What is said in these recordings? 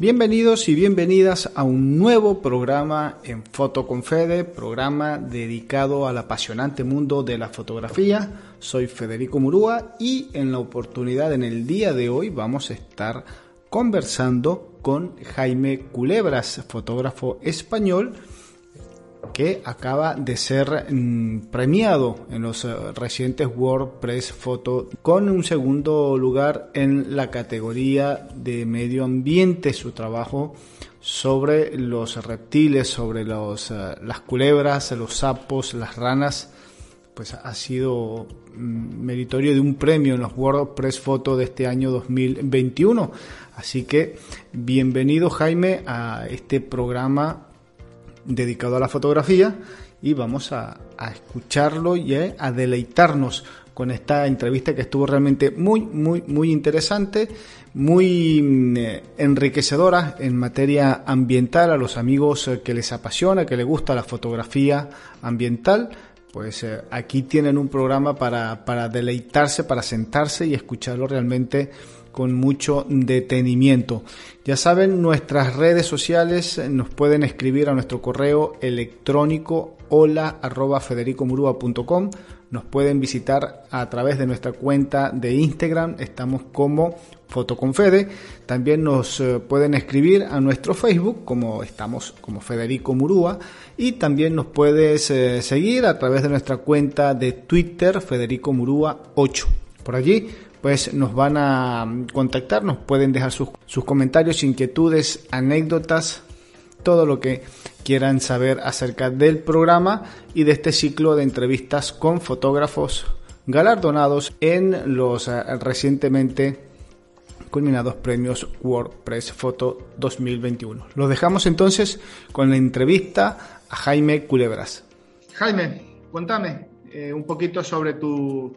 Bienvenidos y bienvenidas a un nuevo programa en Foto con Fede, programa dedicado al apasionante mundo de la fotografía. Soy Federico Murúa y en la oportunidad en el día de hoy vamos a estar conversando con Jaime Culebras, fotógrafo español que acaba de ser mm, premiado en los eh, recientes WordPress Photo con un segundo lugar en la categoría de medio ambiente. Su trabajo sobre los reptiles, sobre los, eh, las culebras, los sapos, las ranas, pues ha sido mm, meritorio de un premio en los WordPress Photo de este año 2021. Así que bienvenido Jaime a este programa dedicado a la fotografía y vamos a, escucharlo y a deleitarnos con esta entrevista que estuvo realmente muy, muy, muy interesante, muy mm, enriquecedora en materia ambiental a los amigos eh, que les apasiona, que les gusta la fotografía ambiental. Pues eh, aquí tienen un programa para, para deleitarse, para sentarse y escucharlo realmente con mucho detenimiento. Ya saben, nuestras redes sociales nos pueden escribir a nuestro correo electrónico hola arroba. Nos pueden visitar a través de nuestra cuenta de Instagram, estamos como Fotoconfede. También nos eh, pueden escribir a nuestro Facebook, como estamos como Federico Murúa. Y también nos puedes eh, seguir a través de nuestra cuenta de Twitter, Federico Murúa 8. Por allí pues nos van a contactar, nos pueden dejar sus, comentarios, inquietudes, anécdotas, todo lo que quieran saber acerca del programa y de este ciclo de entrevistas con fotógrafos galardonados en los eh, recientemente culminados premios WordPress Photo 2021. Los dejamos entonces con la entrevista a Jaime Culebras. Jaime, cuéntame eh, un poquito sobre tu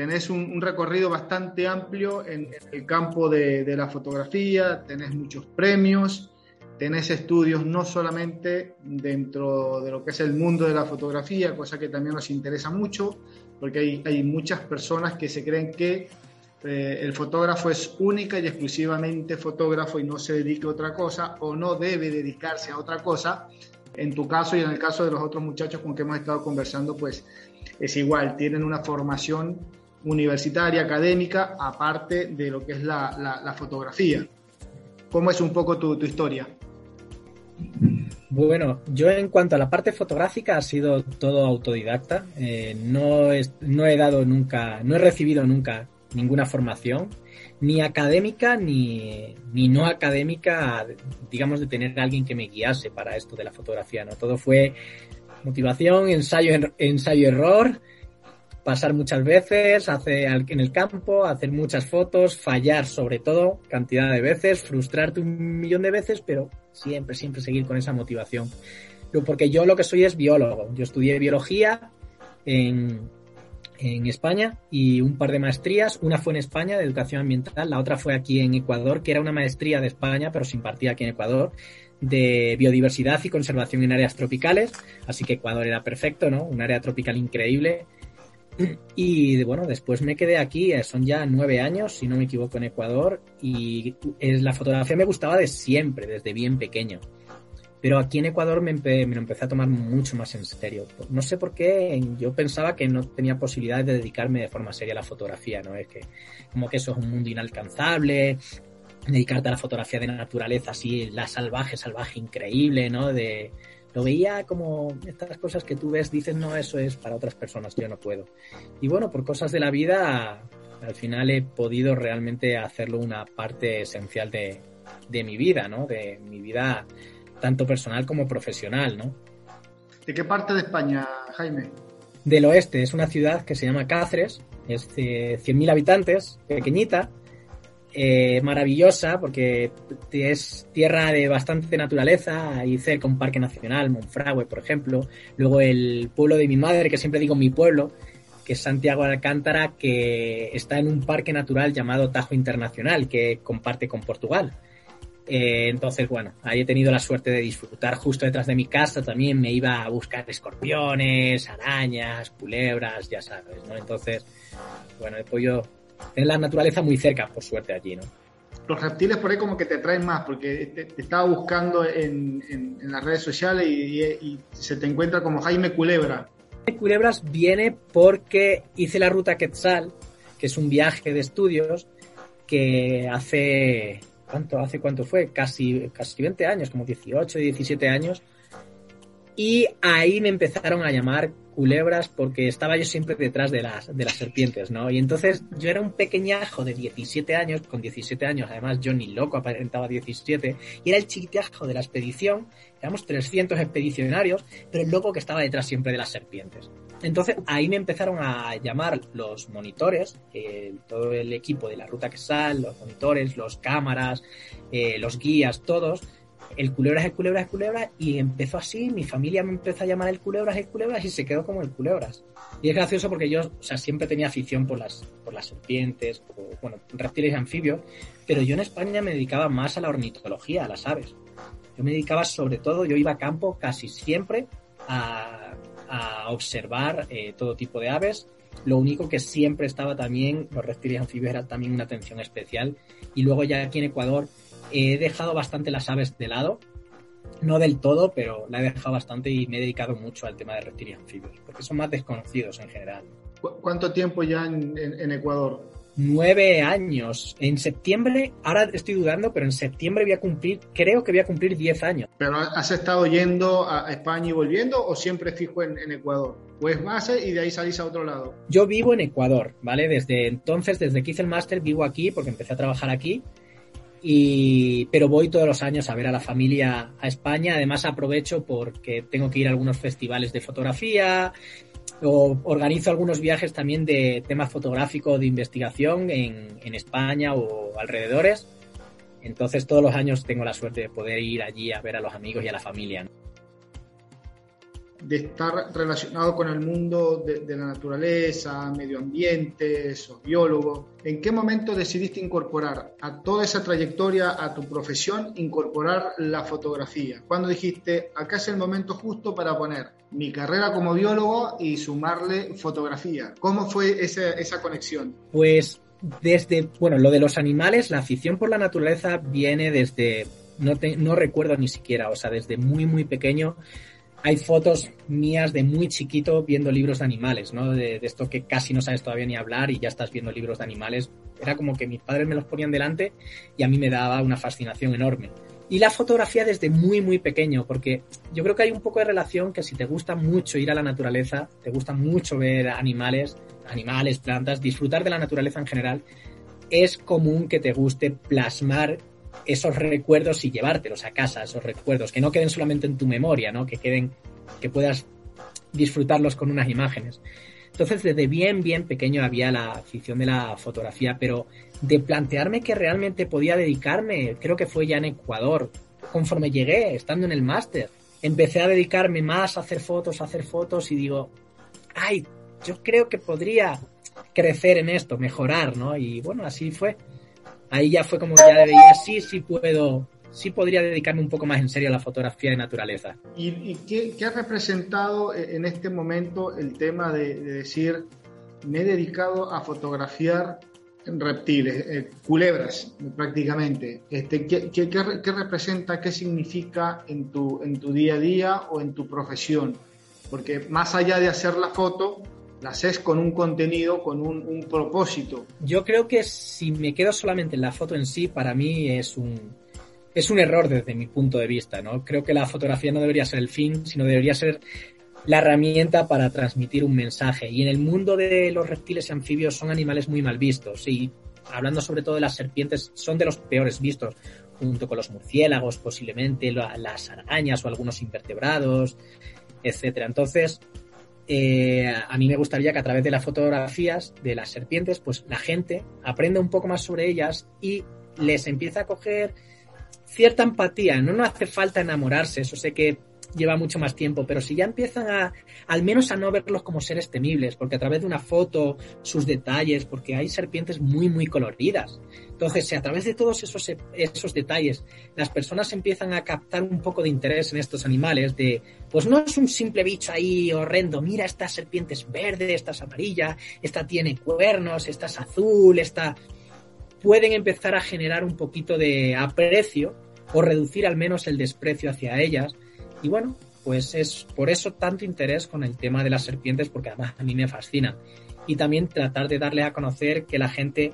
tenés un, recorrido bastante amplio en, el campo de, la fotografía, tenés muchos premios, tenés estudios no solamente dentro de lo que es el mundo de la fotografía, cosa que también nos interesa mucho, porque hay, muchas personas que se creen que eh, el fotógrafo es única y exclusivamente fotógrafo y no se dedica a otra cosa o no debe dedicarse a otra cosa. En tu caso y en el caso de los otros muchachos con que hemos estado conversando, pues es igual, tienen una formación universitaria, académica, aparte de lo que es la, fotografía. ¿Cómo es un poco tu, historia? Bueno, yo en cuanto a la parte fotográfica ha sido todo autodidacta. Eh, no, no he dado nunca, no he recibido nunca ninguna formación, ni académica ni, ni no académica, digamos, de tener alguien que me guiase para esto de la fotografía. ¿no? Todo fue motivación, ensayo, ensayo, error pasar muchas veces, hacer en el campo, hacer muchas fotos, fallar sobre todo cantidad de veces, frustrarte un millón de veces, pero siempre, siempre seguir con esa motivación. Porque yo lo que soy es biólogo. Yo estudié biología en, en España y un par de maestrías. Una fue en España de educación ambiental, la otra fue aquí en Ecuador, que era una maestría de España, pero se impartía aquí en Ecuador, de biodiversidad y conservación en áreas tropicales. Así que Ecuador era perfecto, ¿no? Un área tropical increíble y bueno, después me quedé aquí, eh, son ya nueve años, si no me equivoco, en Ecuador, y la fotografía me gustaba de siempre, desde bien pequeño. Pero aquí en Ecuador me, me, lo empecé a tomar mucho más en serio. No sé por qué, yo pensaba que no tenía posibilidad de dedicarme de forma seria a la fotografía, ¿no? Es que como que eso es un mundo inalcanzable, dedicarte a la fotografía de naturaleza así, la salvaje, salvaje, increíble, ¿no? De, lo veía como estas cosas que tú ves, dices, no, eso es para otras personas, yo no puedo. Y bueno, por cosas de la vida, al final he podido realmente hacerlo una parte esencial de, de mi vida, ¿no? De mi vida tanto personal como profesional, ¿no? ¿De qué parte de España, Jaime? Del oeste, es una ciudad que se llama Cáceres, es de 100.000 habitantes, pequeñita, eh, maravillosa porque es tierra de bastante naturaleza, ahí cerca un parque nacional, Monfragüe, por ejemplo. Luego el pueblo de mi madre, que siempre digo mi pueblo, que es Santiago de Alcántara, que está en un parque natural llamado Tajo Internacional, que comparte con Portugal. Eh, entonces, bueno, ahí he tenido la suerte de disfrutar justo detrás de mi casa. También me iba a buscar escorpiones, arañas, culebras, ya sabes, ¿no? Entonces, bueno, he podido tener la naturaleza muy cerca, por suerte, allí, ¿no? los reptiles por ahí como que te atraen más, porque te, estaba buscando en, en, las redes sociales y, se te encuentra como Jaime Culebra. Jaime Culebras viene porque hice la ruta Quetzal, que es un viaje de estudios que hace, ¿cuánto? ¿Hace cuánto fue? Casi, casi 20 años, como 18, 17 años. Y ahí me empezaron a llamar culebras porque estaba yo siempre detrás de las, de las serpientes, ¿no? Y entonces yo era un pequeñajo de 17 años, con 17 años, además yo ni loco aparentaba 17, y era el chiquitajo de la expedición, éramos 300 expedicionarios, pero el loco que estaba detrás siempre de las serpientes. Entonces ahí me empezaron a llamar los monitores, eh, todo el equipo de la ruta que sal, los monitores, los cámaras, eh, los guías, todos, el culebras, el culebras, el culebras, y empezó así, mi familia me empezó a llamar el culebras, el culebras, y se quedó como el culebras. Y es gracioso porque yo, o sea, siempre tenía afición por las, por las serpientes, o, bueno, reptiles y anfibios, pero yo en España me dedicaba más a la ornitología, a las aves. Yo me dedicaba sobre todo, yo iba a campo casi siempre a, a observar eh, todo tipo de aves. Lo único que siempre estaba también, los reptiles y anfibios era también una atención especial. Y luego ya aquí en Ecuador He dejado bastante las aves de lado, no del todo, pero la he dejado bastante y me he dedicado mucho al tema de reptiles anfibios, porque son más desconocidos en general. ¿Cuánto tiempo ya en, Ecuador? Nueve años. En septiembre, ahora estoy dudando, pero en septiembre voy a cumplir, creo que voy a cumplir diez años. ¿Pero has estado yendo a España y volviendo o siempre fijo en, en Ecuador? Pues base y de ahí salís a otro lado. Yo vivo en Ecuador, ¿vale? Desde entonces, desde que hice el máster, vivo aquí porque empecé a trabajar aquí y, pero voy todos los años a ver a la familia a España. Además aprovecho porque tengo que ir a algunos festivales de fotografía o organizo algunos viajes también de tema fotográfico de investigación en, en España o alrededores. Entonces todos los años tengo la suerte de poder ir allí a ver a los amigos y a la familia de estar relacionado con el mundo de, la naturaleza, medio ambiente, sos biólogo. ¿En qué momento decidiste incorporar a toda esa trayectoria, a tu profesión, incorporar la fotografía? ¿Cuándo dijiste, acá es el momento justo para poner mi carrera como biólogo y sumarle fotografía? ¿Cómo fue esa, esa conexión? Pues desde, bueno, lo de los animales, la afición por la naturaleza viene desde, no, no recuerdo ni siquiera, o sea, desde muy, muy pequeño hay fotos mías de muy chiquito viendo libros de animales, ¿no? De, esto que casi no sabes todavía ni hablar y ya estás viendo libros de animales. Era como que mis padres me los ponían delante y a mí me daba una fascinación enorme. Y la fotografía desde muy, muy pequeño, porque yo creo que hay un poco de relación que si te gusta mucho ir a la naturaleza, te gusta mucho ver animales, animales, plantas, disfrutar de la naturaleza en general, es común que te guste plasmar esos recuerdos y llevártelos a casa, esos recuerdos, que no queden solamente en tu memoria, ¿no? Que queden, que puedas disfrutarlos con unas imágenes. Entonces, desde bien, bien pequeño había la afición de la fotografía, pero de plantearme que realmente podía dedicarme, creo que fue ya en Ecuador, conforme llegué, estando en el máster, empecé a dedicarme más a hacer fotos, a hacer fotos y digo, ay, yo creo que podría crecer en esto, mejorar, ¿no? Y bueno, así fue ahí ya fue como ya veía, sí, sí puedo, sí podría dedicarme un poco más en serio a la fotografía de naturaleza. ¿Y, qué, ha representado en este momento el tema de, decir, me he dedicado a fotografiar reptiles, eh, culebras prácticamente? Este, ¿qué, qué, qué, representa, qué significa en tu, en tu día a día o en tu profesión? Porque más allá de hacer la foto, la haces con un contenido, con un, propósito. Yo creo que si me quedo solamente en la foto en sí, para mí es un, es un error desde mi punto de vista, ¿no? Creo que la fotografía no debería ser el fin, sino debería ser la herramienta para transmitir un mensaje. Y en el mundo de los reptiles y anfibios son animales muy mal vistos. Y hablando sobre todo de las serpientes, son de los peores vistos, junto con los murciélagos, posiblemente, las arañas o algunos invertebrados, etcétera. Entonces, eh, a mí me gustaría que a través de las fotografías de las serpientes, pues la gente aprenda un poco más sobre ellas y les empieza a coger cierta empatía. No, no hace falta enamorarse, eso sé que lleva mucho más tiempo, pero si ya empiezan a, al menos a no verlos como seres temibles, porque a través de una foto, sus detalles, porque hay serpientes muy, muy coloridas. Entonces, si a través de todos esos, esos detalles las personas empiezan a captar un poco de interés en estos animales, de, pues no es un simple bicho ahí horrendo, mira, esta serpiente es verde, esta es amarilla, esta tiene cuernos, esta es azul, esta pueden empezar a generar un poquito de aprecio o reducir al menos el desprecio hacia ellas. Y bueno, pues es por eso tanto interés con el tema de las serpientes, porque además a mí me fascina. Y también tratar de darle a conocer que la gente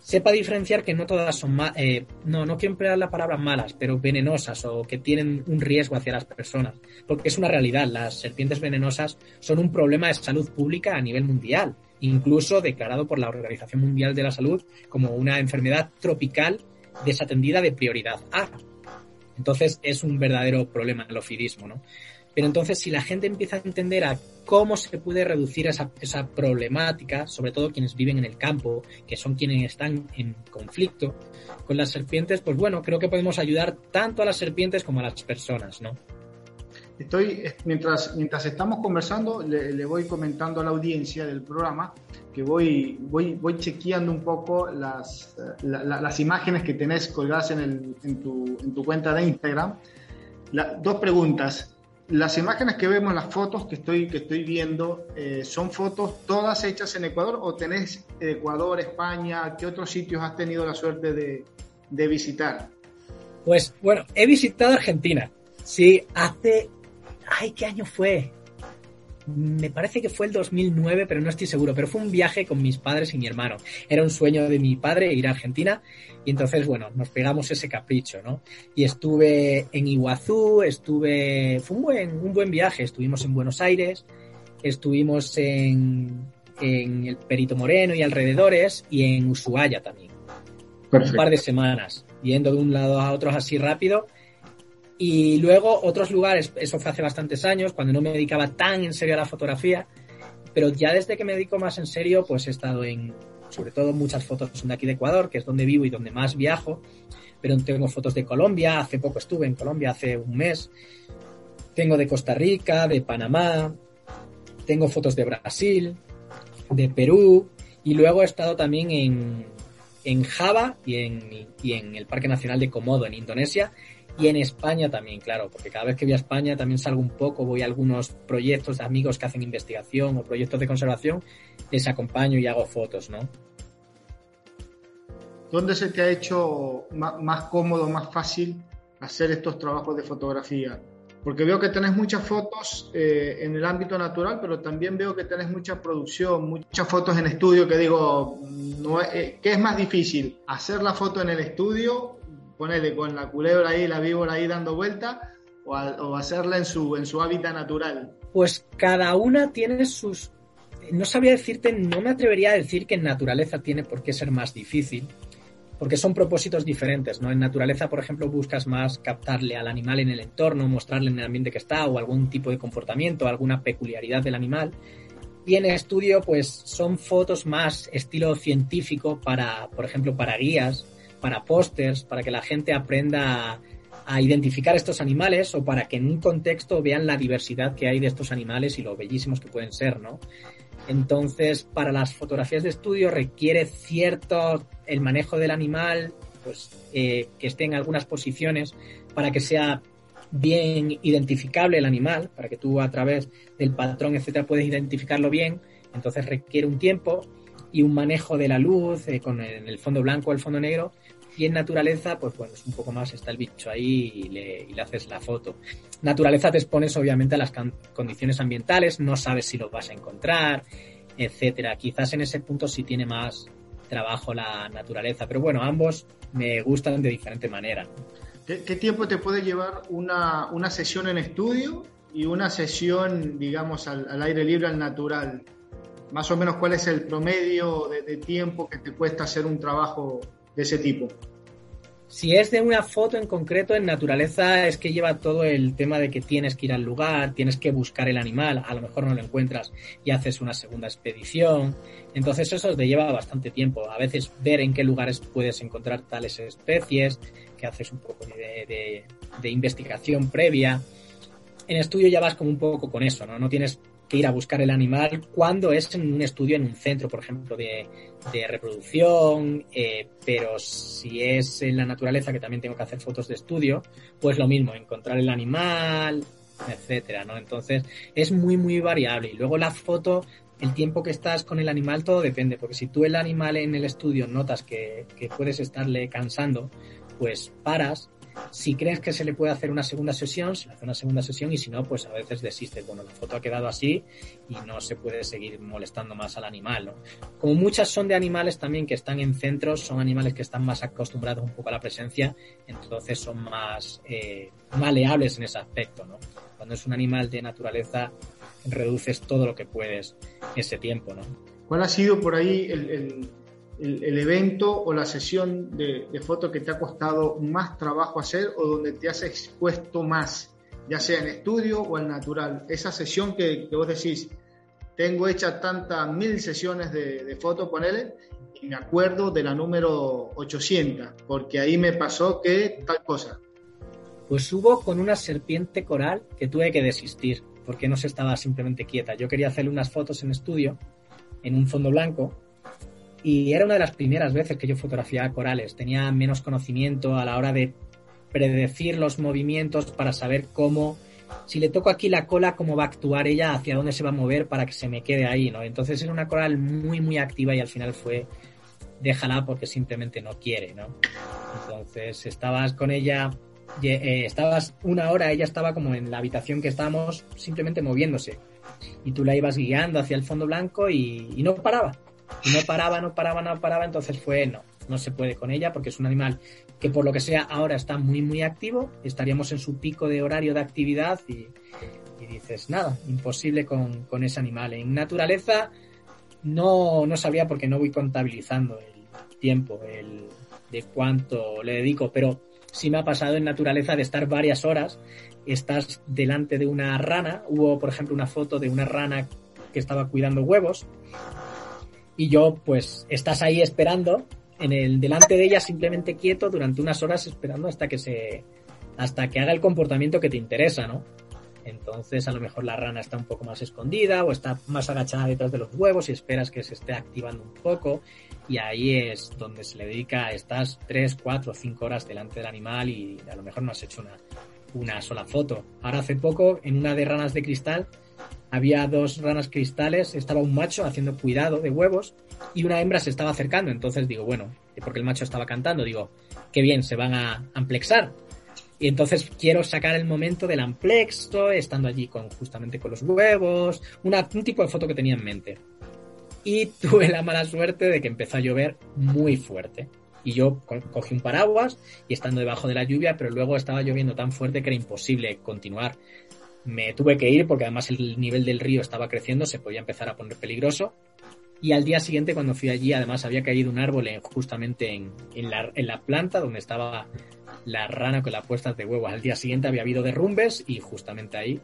sepa diferenciar que no todas son eh, no, no quiero emplear la palabra malas, pero venenosas o que tienen un riesgo hacia las personas. Porque es una realidad, las serpientes venenosas son un problema de salud pública a nivel mundial, incluso declarado por la Organización Mundial de la Salud como una enfermedad tropical desatendida de prioridad A. Entonces es un verdadero problema el ofidismo, ¿no? Pero entonces si la gente empieza a entender a cómo se puede reducir esa, esa problemática, sobre todo quienes viven en el campo, que son quienes están en conflicto con las serpientes, pues bueno, creo que podemos ayudar tanto a las serpientes como a las personas, ¿no? Estoy, mientras, mientras estamos conversando, le, voy comentando a la audiencia del programa que voy, voy, voy chequeando un poco las, las imágenes que tenés colgadas en, el, en, tu, en tu cuenta de Instagram. dos preguntas. Las imágenes que vemos, las fotos que estoy, que estoy viendo, eh, ¿son fotos todas hechas en Ecuador o tenés Ecuador, España? ¿Qué otros sitios has tenido la suerte de, de visitar? Pues bueno, he visitado Argentina. Sí, hace ay, ¿qué año fue? Me parece que fue el 2009, pero no estoy seguro. Pero fue un viaje con mis padres y mi hermano. Era un sueño de mi padre ir a Argentina. Y entonces, bueno, nos pegamos ese capricho, ¿no? Y estuve en Iguazú, estuve. Fue un buen, un buen viaje. Estuvimos en Buenos Aires, estuvimos en, en el Perito Moreno y alrededores, y en Ushuaia también. Un par de semanas, yendo de un lado a otro así rápido y luego otros lugares, eso fue hace bastantes años, cuando no me dedicaba tan en serio a la fotografía, pero ya desde que me dedico más en serio, pues he estado en, sobre todo muchas fotos son de aquí de Ecuador, que es donde vivo y donde más viajo, pero tengo fotos de Colombia, hace poco estuve en Colombia, hace un mes, tengo de Costa Rica, de Panamá, tengo fotos de Brasil, de Perú, y luego he estado también en, en Java y en, y en el Parque Nacional de Komodo, en Indonesia, y en España también, claro, porque cada vez que voy a España también salgo un poco, voy a algunos proyectos de amigos que hacen investigación o proyectos de conservación, les acompaño y hago fotos, ¿no? ¿Dónde se te ha hecho más, cómodo, más fácil hacer estos trabajos de fotografía? Porque veo que tenés muchas fotos eh, en el ámbito natural, pero también veo que tenés mucha producción, muchas fotos en estudio que digo, eh, ¿qué es más difícil? ¿Hacer la foto en el estudio ponele con la culebra ahí, la víbora ahí dando vuelta, o, hacerla en su, en su hábitat natural? Pues cada una tiene sus... No sabría decirte, no me atrevería a decir que en naturaleza tiene por qué ser más difícil, porque son propósitos diferentes, ¿no? En naturaleza, por ejemplo, buscas más captarle al animal en el entorno, mostrarle en el ambiente que está, o algún tipo de comportamiento, alguna peculiaridad del animal. Y en estudio, pues son fotos más estilo científico para, por ejemplo, para guías, para pósters, para que la gente aprenda a, identificar estos animales o para que en un contexto vean la diversidad que hay de estos animales y lo bellísimos que pueden ser, ¿no? Entonces, para las fotografías de estudio requiere cierto el manejo del animal, pues eh, que esté en algunas posiciones para que sea bien identificable el animal, para que tú a través del patrón, etcétera, puedes identificarlo bien. Entonces requiere un tiempo y un manejo de la luz eh, con el, fondo blanco el fondo negro y en naturaleza, pues bueno, es un poco más, está el bicho ahí y le, haces la foto. Naturaleza te expones obviamente a las condiciones ambientales, no sabes si lo vas a encontrar, etcétera. Quizás en ese punto sí tiene más trabajo la naturaleza, pero bueno, ambos me gustan de diferente manera. ¿Qué, tiempo te puede llevar una, una, sesión en estudio y una sesión, digamos, al, aire libre, al natural? Más o menos, ¿cuál es el promedio de tiempo que te cuesta hacer un trabajo de ese tipo. Si es de una foto en concreto, en naturaleza es que lleva todo el tema de que tienes que ir al lugar, tienes que buscar el animal, a lo mejor no lo encuentras y haces una segunda expedición. Entonces eso te lleva bastante tiempo. A veces ver en qué lugares puedes encontrar tales especies, que haces un poco de, de investigación previa. En estudio ya vas como un poco con eso, ¿no? No tienes que ir a buscar el animal cuando es en un estudio en un centro, por ejemplo, de, reproducción, eh, pero si es en la naturaleza, que también tengo que hacer fotos de estudio, pues lo mismo, encontrar el animal, etcétera, ¿no? Entonces es muy, muy variable. Y luego la foto el tiempo que estás con el animal todo depende, porque si tú el animal en el estudio notas que, que puedes estarle cansando, pues paras, si crees que se le puede hacer una segunda sesión, se le hace una segunda sesión y si no, pues a veces desistes. Bueno, la foto ha quedado así y no se puede seguir molestando más al animal. Como muchas son de animales también que están en centros, son animales que están más acostumbrados un poco a la presencia, entonces son más eh, maleables en ese aspecto. ¿no? Cuando es un animal de naturaleza, reduces todo lo que puedes ese tiempo. ¿no? ¿Cuál ha sido por ahí el, evento o la sesión de, foto que te ha costado más trabajo hacer o donde te has expuesto más, ya sea en estudio o en natural? Esa sesión que, vos decís, tengo hecha tantas mil sesiones de, de foto, ponele, y me acuerdo de la número 800, porque ahí me pasó que tal cosa. Pues hubo con una serpiente coral que tuve que desistir, porque no se estaba simplemente quieta. Yo quería hacerle unas fotos en estudio, en un fondo blanco, y era una de las primeras veces que yo fotografiaba corales. Tenía menos conocimiento a la hora de predecir los movimientos para saber cómo, si le toco aquí la cola, cómo va a actuar ella, hacia dónde se va a mover para que se me quede ahí, ¿no? Entonces era una coral muy, muy activa y al final fue déjala porque simplemente no quiere, ¿no? Entonces estabas con ella, eh, estabas una hora, ella estaba como en la habitación que estábamos, simplemente moviéndose. Y tú la ibas guiando hacia el fondo blanco y no paraba no paraba, no paraba, no paraba, entonces fue no, no se puede con ella porque es un animal que por lo que sea ahora está muy, muy activo, estaríamos en su pico de horario de actividad y, dices, nada, imposible con, con, ese animal. En naturaleza no, no sabía porque no voy contabilizando el tiempo, el de cuánto le dedico, pero sí me ha pasado en naturaleza de estar varias horas, estás delante de una rana, hubo por ejemplo una foto de una rana que estaba cuidando huevos y yo pues estás ahí esperando en el delante de ella simplemente quieto durante unas horas esperando hasta que se hasta que haga el comportamiento que te interesa, ¿no? Entonces a lo mejor la rana está un poco más escondida o está más agachada detrás de los huevos y esperas que se esté activando un poco y ahí es donde se le dedica estas 3, 4, 5 horas delante del animal y a lo mejor no has hecho una, una sola foto. Ahora hace poco en una de ranas de cristal había dos ranas cristales, estaba un macho haciendo cuidado de huevos y una hembra se estaba acercando. Entonces digo, bueno, porque el macho estaba cantando, digo, qué bien, se van a amplexar. Y entonces quiero sacar el momento del amplexo, estando allí con justamente con los huevos, una, un tipo de foto que tenía en mente. Y tuve la mala suerte de que empezó a llover muy fuerte. Y yo cogí un paraguas y estando debajo de la lluvia, pero luego estaba lloviendo tan fuerte que era imposible continuar me tuve que ir porque además el nivel del río estaba creciendo, se podía empezar a poner peligroso. Y al día siguiente, cuando fui allí, además había caído un árbol justamente en, la, en, la, planta donde estaba la rana con las puestas de huevo. Al día siguiente había habido derrumbes y justamente ahí.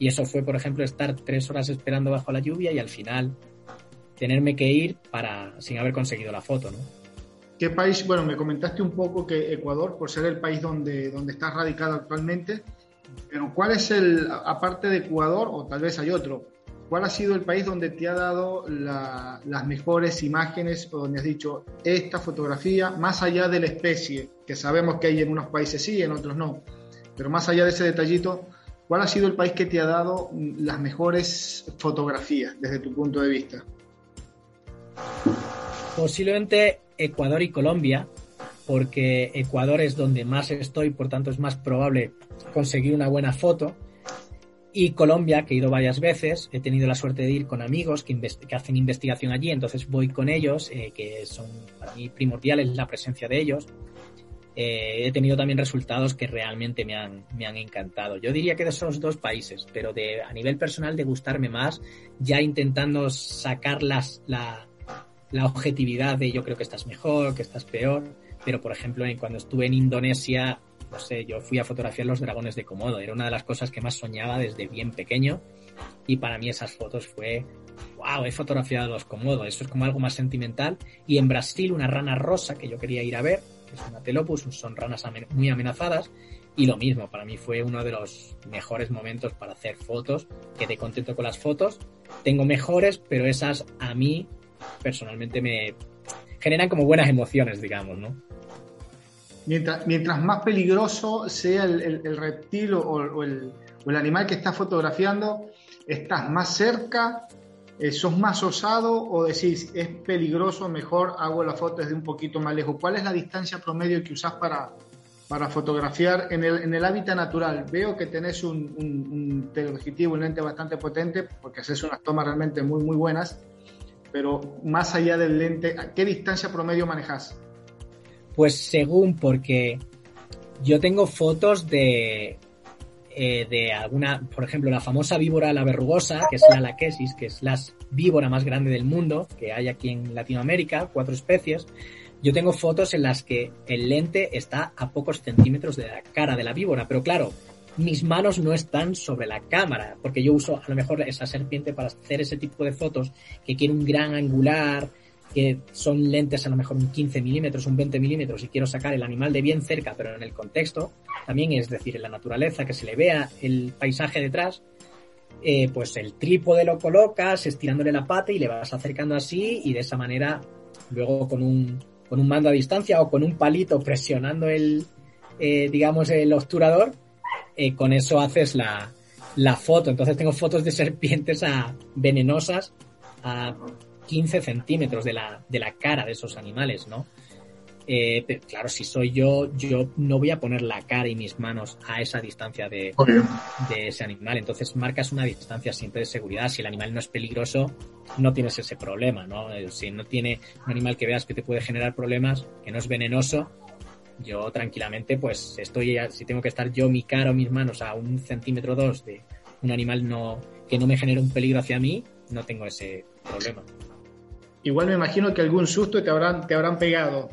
Y eso fue, por ejemplo, estar tres horas esperando bajo la lluvia y al final tenerme que ir para sin haber conseguido la foto, ¿no? ¿Qué país? Bueno, me comentaste un poco que Ecuador, por ser el país donde, donde estás radicado actualmente, pero ¿cuál es el, aparte de Ecuador, o tal vez hay otro, cuál ha sido el país donde te ha dado las mejores imágenes o donde has dicho esta fotografía, más allá de la especie, que sabemos que hay en unos países sí, en otros no, pero más allá de ese detallito, ¿cuál ha sido el país que te ha dado las mejores fotografías desde tu punto de vista? Posiblemente Ecuador y Colombia, porque Ecuador es donde más estoy, por tanto es más probable conseguir una buena foto. Y Colombia, que he ido varias veces, he tenido la suerte de ir con amigos que, hacen investigación allí, entonces voy con ellos, eh, que son para mí primordiales la presencia de ellos. Eh, he tenido también resultados que realmente me han, me han encantado. Yo diría que de esos dos países, pero de, a nivel personal de gustarme más, ya intentando sacar las, la, la objetividad de yo creo que estás mejor, que estás peor pero por ejemplo, cuando estuve en Indonesia, no sé, yo fui a fotografiar los dragones de Komodo, era una de las cosas que más soñaba desde bien pequeño y para mí esas fotos fue, wow, he fotografiado los Komodo, eso es como algo más sentimental. Y en Brasil una rana rosa que yo quería ir a ver, que es una telopus, son ranas muy amenazadas, y lo mismo, para mí fue uno de los mejores momentos para hacer fotos, quedé contento con las fotos, tengo mejores, pero esas a mí personalmente me generan como buenas emociones, digamos, ¿no? Mientras, más peligroso sea el, reptil o, el, animal que estás fotografiando, estás más cerca Eh, ¿Sos más osado o decís es peligroso, mejor hago la foto desde un poquito más lejos? ¿Cuál es la distancia promedio que usás para, para fotografiar en el, hábitat natural? Veo que tenés un, teleobjetivo, un lente bastante potente porque haces unas tomas realmente muy, muy buenas, pero más allá del lente, ¿a qué distancia promedio manejas? Pues según, porque yo tengo fotos de eh, de alguna, por ejemplo, la famosa víbora la verrugosa, que es la laquesis, que es la víbora más grande del mundo, que hay aquí en Latinoamérica, cuatro especies. Yo tengo fotos en las que el lente está a pocos centímetros de la cara de la víbora, pero claro, mis manos no están sobre la cámara, porque yo uso a lo mejor esa serpiente para hacer ese tipo de fotos que quiere un gran angular, que son lentes a lo mejor un 15 milímetros, un 20 milímetros y quiero sacar el animal de bien cerca, pero en el contexto, también es decir, en la naturaleza, que se le vea el paisaje detrás, eh, pues el trípode lo colocas estirándole la pata y le vas acercando así y de esa manera luego con un, con un mando a distancia o con un palito presionando el, eh, digamos, el obturador, eh, con eso haces la, la foto. Entonces tengo fotos de serpientes venenosas a 15 centímetros de la, de la cara de esos animales, ¿no? Eh, claro, si soy yo, yo no voy a poner la cara y mis manos a esa distancia de, de, ese animal. Entonces marcas una distancia siempre de seguridad. Si el animal no es peligroso, no tienes ese problema, ¿no? Eh, si no tiene un animal que veas que te puede generar problemas, que no es venenoso, yo tranquilamente, pues estoy, si tengo que estar yo mi cara o mis manos a un centímetro o dos de un animal no, que no me genere un peligro hacia mí, no tengo ese problema. Igual me imagino que algún susto te habrán, te habrán pegado.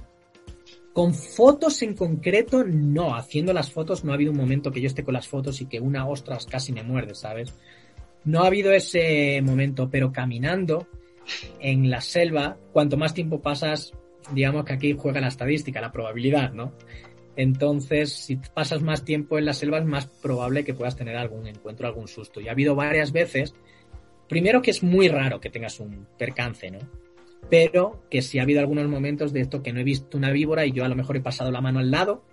Con fotos en concreto, no. Haciendo las fotos no ha habido un momento que yo esté con las fotos y que una ostras casi me muerde, ¿sabes? No ha habido ese momento, pero caminando en la selva, cuanto más tiempo pasas, digamos que aquí juega la estadística, la probabilidad, ¿no? Entonces, si pasas más tiempo en la selva es más probable que puedas tener algún encuentro, algún susto. Y ha habido varias veces, primero que es muy raro que tengas un percance, ¿no? Pero que sí ha habido algunos momentos de esto que no he visto una víbora y yo a lo mejor he pasado la mano al lado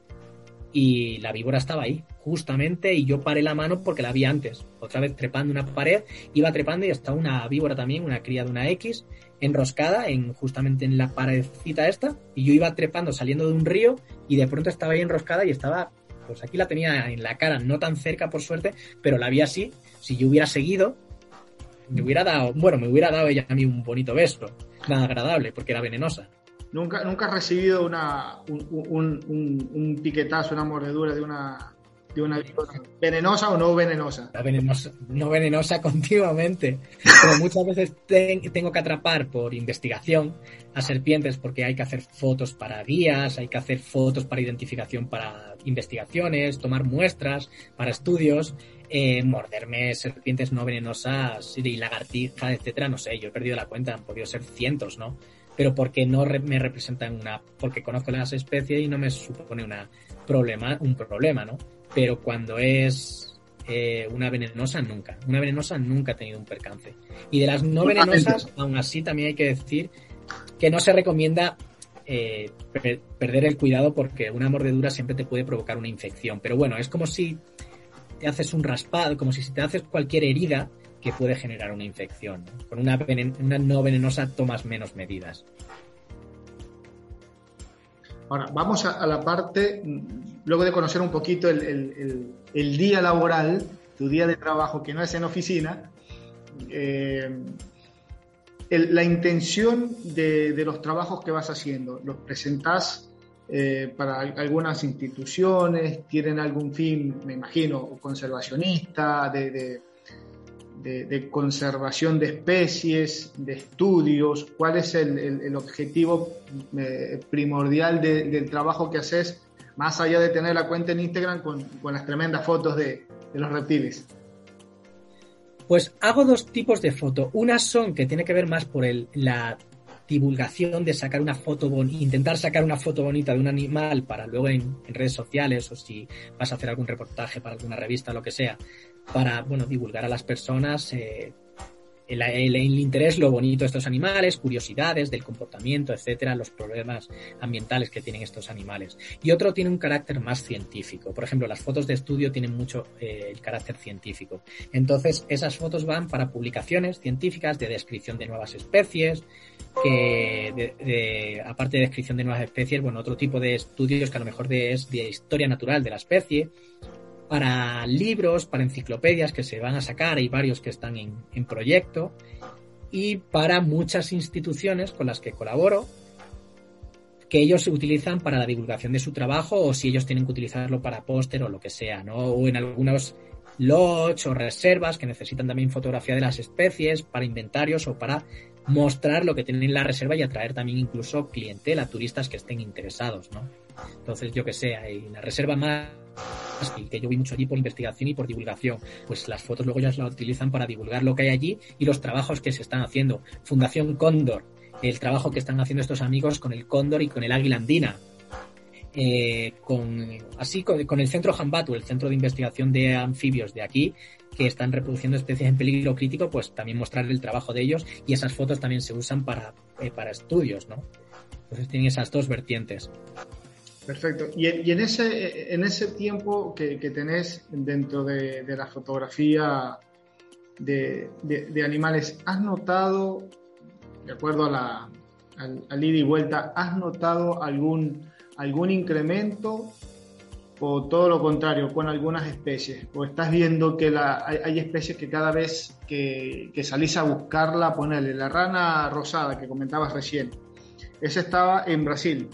y la víbora estaba ahí, justamente, y yo paré la mano porque la vi antes. Otra vez trepando una pared, iba trepando y estaba una víbora también, una cría de una X, enroscada en justamente en la paredcita esta, y yo iba trepando saliendo de un río y de pronto estaba ahí enroscada y estaba, pues aquí la tenía en la cara, no tan cerca por suerte, pero la vi así. Si yo hubiera seguido, me hubiera dado, bueno, me hubiera dado ella a mí un bonito beso nada agradable porque era venenosa. ¿Nunca, nunca has recibido una, un, un, piquetazo, una mordedura de una, de una venenosa o no venenosa? venenosa, no venenosa continuamente. Como muchas veces tengo que atrapar por investigación a serpientes porque hay que hacer fotos para guías, hay que hacer fotos para identificación para investigaciones, tomar muestras para estudios. Eh, morderme serpientes no venenosas y lagartijas, etcétera, no sé, yo he perdido la cuenta, han podido ser cientos, ¿no? Pero porque no me representan una, porque conozco las especies y no me supone una problema, un problema, ¿no? Pero cuando es eh, una venenosa, nunca. Una venenosa nunca ha tenido un percance. Y de las no venenosas, aún así también hay que decir que no se recomienda eh, perder el cuidado porque una mordedura siempre te puede provocar una infección. Pero bueno, es como si te haces un raspado, como si te haces cualquier herida que puede generar una infección. Con una, no venenosa tomas menos medidas. Ahora, vamos a, la parte, luego de conocer un poquito el, día laboral, tu día de trabajo que no es en oficina, eh, la intención de, de, los trabajos que vas haciendo. ¿Los presentás eh, para algunas instituciones, tienen algún fin, me imagino, conservacionista, de, de, conservación de especies, de estudios, cuál es el, objetivo eh, primordial del trabajo que haces, más allá de tener la cuenta en Instagram con, con las tremendas fotos de, los reptiles. Pues hago dos tipos de foto. Unas son que tiene que ver más por el, la divulgación de sacar una foto, intentar sacar una foto bonita de un animal para luego en, redes sociales o si vas a hacer algún reportaje para alguna revista, lo que sea, para, bueno, divulgar a las personas eh, el, interés, lo bonito de estos animales, curiosidades del comportamiento, etcétera, los problemas ambientales que tienen estos animales. Y otro tiene un carácter más científico. Por ejemplo, las fotos de estudio tienen mucho eh, el carácter científico. Entonces, esas fotos van para publicaciones científicas de descripción de nuevas especies, que aparte de descripción de nuevas especies, bueno, otro tipo de estudios que a lo mejor es de historia natural de la especie, para libros, para enciclopedias que se van a sacar, hay varios que están en, proyecto, y para muchas instituciones con las que colaboro, que ellos se utilizan para la divulgación de su trabajo o si ellos tienen que utilizarlo para póster o lo que sea, ¿no? O en algunos lots o reservas que necesitan también fotografía de las especies para inventarios o para mostrar lo que tienen en la reserva y atraer también incluso clientela, turistas que estén interesados, ¿no? Entonces, yo que sé, hay la reserva más que yo vi mucho allí por investigación y por divulgación. Pues las fotos luego ya las utilizan para divulgar lo que hay allí y los trabajos que se están haciendo. Fundación Cóndor, el trabajo que están haciendo estos amigos con el cóndor y con el águila andina. Eh, con, así con, el centro Jambatu, el centro de investigación de anfibios de aquí, que están reproduciendo especies en peligro crítico, pues también mostrar el trabajo de ellos y esas fotos también se usan para, eh, para estudios, ¿no? Entonces tienen esas dos vertientes. Perfecto. Y, en, ese, en ese tiempo que, tenés dentro de, la fotografía de, animales, ¿has notado, de acuerdo a la, al, ida y vuelta, ¿has notado algún, algún incremento o todo lo contrario con algunas especies? ¿O estás viendo que la, hay, especies que cada vez que, que salís a buscarla, ponele la rana rosada que comentabas recién, esa estaba en Brasil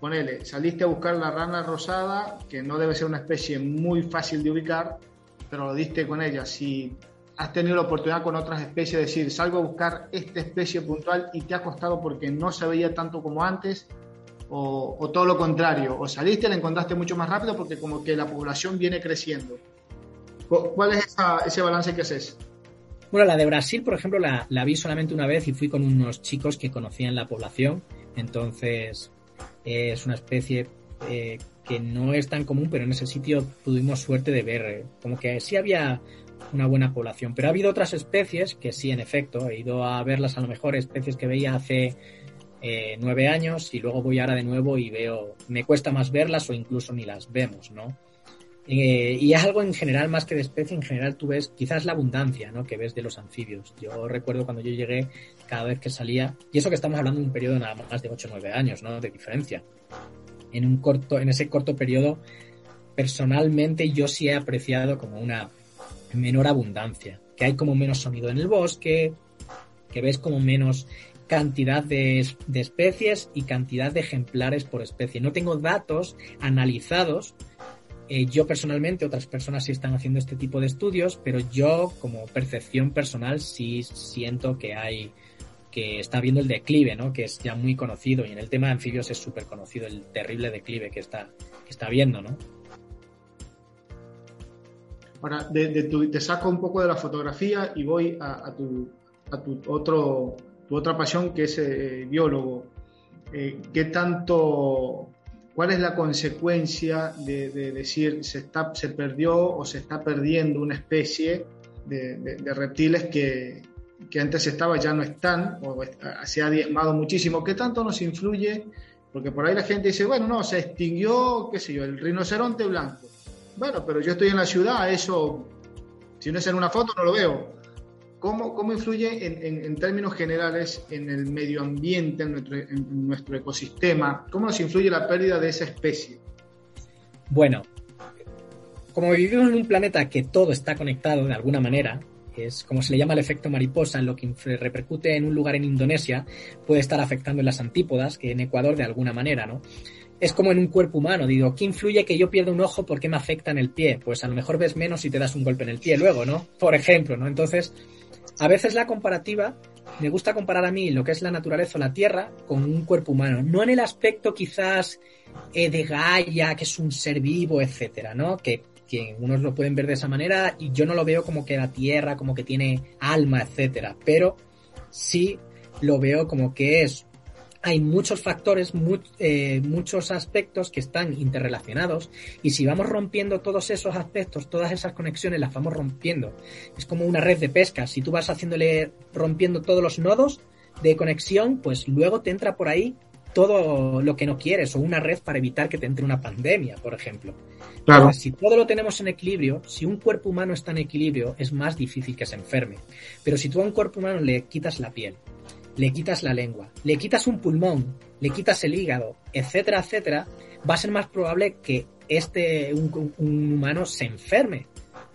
ponele, saliste a buscar la rana rosada, que no debe ser una especie muy fácil de ubicar, pero lo diste con ella. Si has tenido la oportunidad con otras especies de decir, salgo a buscar esta especie puntual y te ha costado porque no se veía tanto como antes, o, todo lo contrario, o saliste y la encontraste mucho más rápido porque como que la población viene creciendo. ¿Cuál es ese balance que haces? Bueno, la de Brasil, por ejemplo, la, la, vi solamente una vez y fui con unos chicos que conocían la población. Entonces, es una especie eh, que no es tan común, pero en ese sitio tuvimos suerte de ver, eh, como que sí había una buena población. Pero ha habido otras especies que sí, en efecto, he ido a verlas a lo mejor, especies que veía hace eh, nueve años y luego voy ahora de nuevo y veo, me cuesta más verlas o incluso ni las vemos, ¿no? y algo en general, más que de especie, en general tú ves quizás la abundancia ¿no? que ves de los anfibios. Yo recuerdo cuando yo llegué, cada vez que salía, y eso que estamos hablando de un periodo nada más de 8 o 9 años ¿no? de diferencia. En, un corto, en ese corto periodo, personalmente yo sí he apreciado como una menor abundancia, que hay como menos sonido en el bosque, que ves como menos cantidad de, especies y cantidad de ejemplares por especie. No tengo datos analizados eh, yo personalmente, otras personas sí están haciendo este tipo de estudios, pero yo como percepción personal sí siento que hay que está viendo el declive, ¿no? Que es ya muy conocido y en el tema de anfibios es súper conocido el terrible declive que está, que está viendo, ¿no? Ahora, de, te saco un poco de la fotografía y voy a, tu, a tu, otro, tu otra pasión que es eh, biólogo. Eh, ¿Qué tanto ¿Cuál es la consecuencia de, decir se, está, se perdió o se está perdiendo una especie de, reptiles que, antes estaba ya no están o se ha diezmado muchísimo? ¿Qué tanto nos influye? Porque por ahí la gente dice, bueno, no, se extinguió, qué sé yo, el rinoceronte blanco. Bueno, pero yo estoy en la ciudad, eso, si no es en una foto, no lo veo. ¿Cómo, cómo influye en, términos generales en el medio ambiente, en nuestro, en nuestro, ecosistema? ¿Cómo nos influye la pérdida de esa especie? Bueno, como vivimos en un planeta que todo está conectado de alguna manera, es como se le llama el efecto mariposa, lo que repercute en un lugar en Indonesia puede estar afectando en las antípodas, que en Ecuador de alguna manera, ¿no? Es como en un cuerpo humano, digo, ¿qué influye que yo pierda un ojo porque me afecta en el pie? Pues a lo mejor ves menos si te das un golpe en el pie luego, ¿no? Por ejemplo, ¿no? Entonces, a veces la comparativa, me gusta comparar a mí lo que es la naturaleza o la Tierra con un cuerpo humano, no en el aspecto quizás eh, de Gaia, que es un ser vivo, etcétera, ¿no? Que, que unos lo pueden ver de esa manera y yo no lo veo como que la Tierra, como que tiene alma, etcétera, pero sí lo veo como que es hay muchos factores, eh, muchos aspectos que están interrelacionados y si vamos rompiendo todos esos aspectos, todas esas conexiones las vamos rompiendo. Es como una red de pesca. Si tú vas haciéndole rompiendo todos los nodos de conexión, pues luego te entra por ahí todo lo que no quieres o una red para evitar que te entre una pandemia, por ejemplo. Claro. si todo lo tenemos en equilibrio, si un cuerpo humano está en equilibrio, es más difícil que se enferme. Pero si tú a un cuerpo humano le quitas la piel, le quitas la lengua, le quitas un pulmón, le quitas el hígado, etcétera, etcétera, va a ser más probable que este un, humano se enferme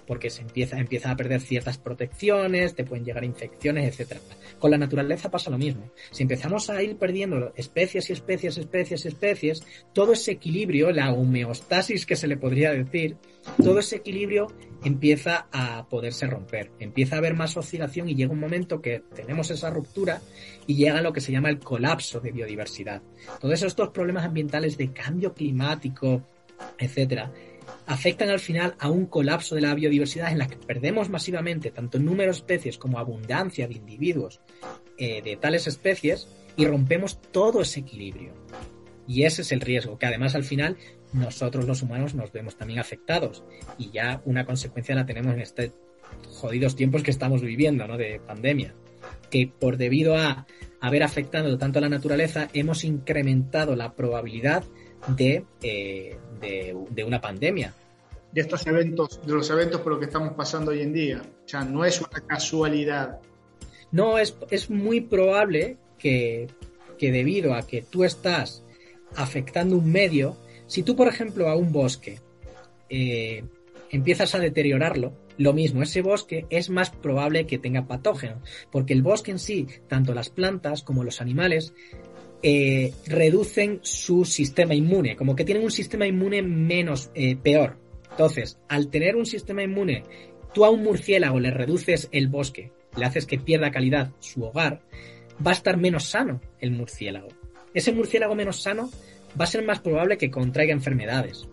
porque se empieza, empieza a perder ciertas protecciones, te pueden llegar infecciones, etcétera. Con la naturaleza pasa lo mismo. Si empezamos a ir perdiendo especies y especies, especies, especies, todo ese equilibrio, la homeostasis que se le podría decir, todo ese equilibrio empieza a poderse romper, empieza a haber más oscilación y llega un momento que tenemos esa ruptura y llega lo que se llama el colapso de biodiversidad. Todos estos problemas ambientales de cambio climático, etcétera, afectan al final a un colapso de la biodiversidad en la que perdemos masivamente tanto número de especies como abundancia de individuos eh, de tales especies y rompemos todo ese equilibrio. Y ese es el riesgo, que además al final nosotros los humanos nos vemos también afectados y ya una consecuencia la tenemos en estos jodidos tiempos que estamos viviendo, ¿no? De pandemia, que por debido a haber afectado tanto a la naturaleza hemos incrementado la probabilidad de, eh, de, una pandemia. De estos eventos, de los eventos por los que estamos pasando hoy en día. O sea, no es una casualidad. No, es, es muy probable que, que debido a que tú estás afectando un medio, si tú, por ejemplo, a un bosque eh, empiezas a deteriorarlo, lo mismo, ese bosque es más probable que tenga patógenos, porque el bosque en sí, tanto las plantas como los animales, eh, reducen su sistema inmune, como que tienen un sistema inmune menos eh, peor. Entonces, al tener un sistema inmune, tú a un murciélago le reduces el bosque, le haces que pierda calidad su hogar, va a estar menos sano el murciélago. Ese murciélago menos sano va a ser más probable que contraiga enfermedades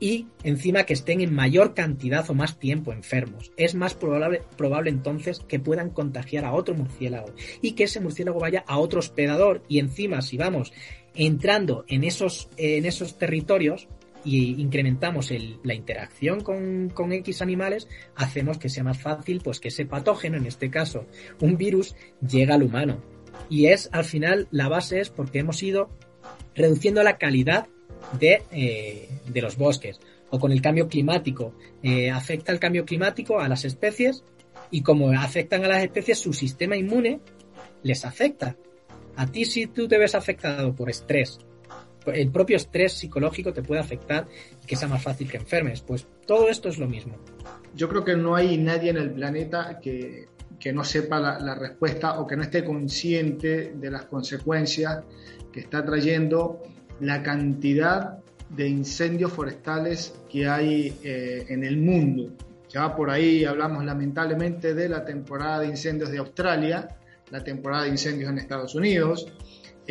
y encima que estén en mayor cantidad o más tiempo enfermos. Es más probable, probable entonces que puedan contagiar a otro murciélago y que ese murciélago vaya a otro hospedador y encima si vamos entrando en esos, en esos territorios y incrementamos la interacción con, con, X animales, hacemos que sea más fácil pues que ese patógeno, en este caso un virus, llegue al humano. Y es al final la base es porque hemos ido reduciendo la calidad eh, de, los bosques o con el cambio climático. Eh, afecta el cambio climático a las especies y como afectan a las especies, su sistema inmune les afecta. A ti si tú te ves afectado por estrés, el propio estrés psicológico te puede afectar y que sea más fácil que enfermes. Pues todo esto es lo mismo. Yo creo que no hay nadie en el planeta que, no sepa la, respuesta o que no esté consciente de las consecuencias que está trayendo la cantidad de incendios forestales que hay eh, en el mundo. Ya por ahí hablamos lamentablemente de la temporada de incendios de Australia, la temporada de incendios en Estados Unidos.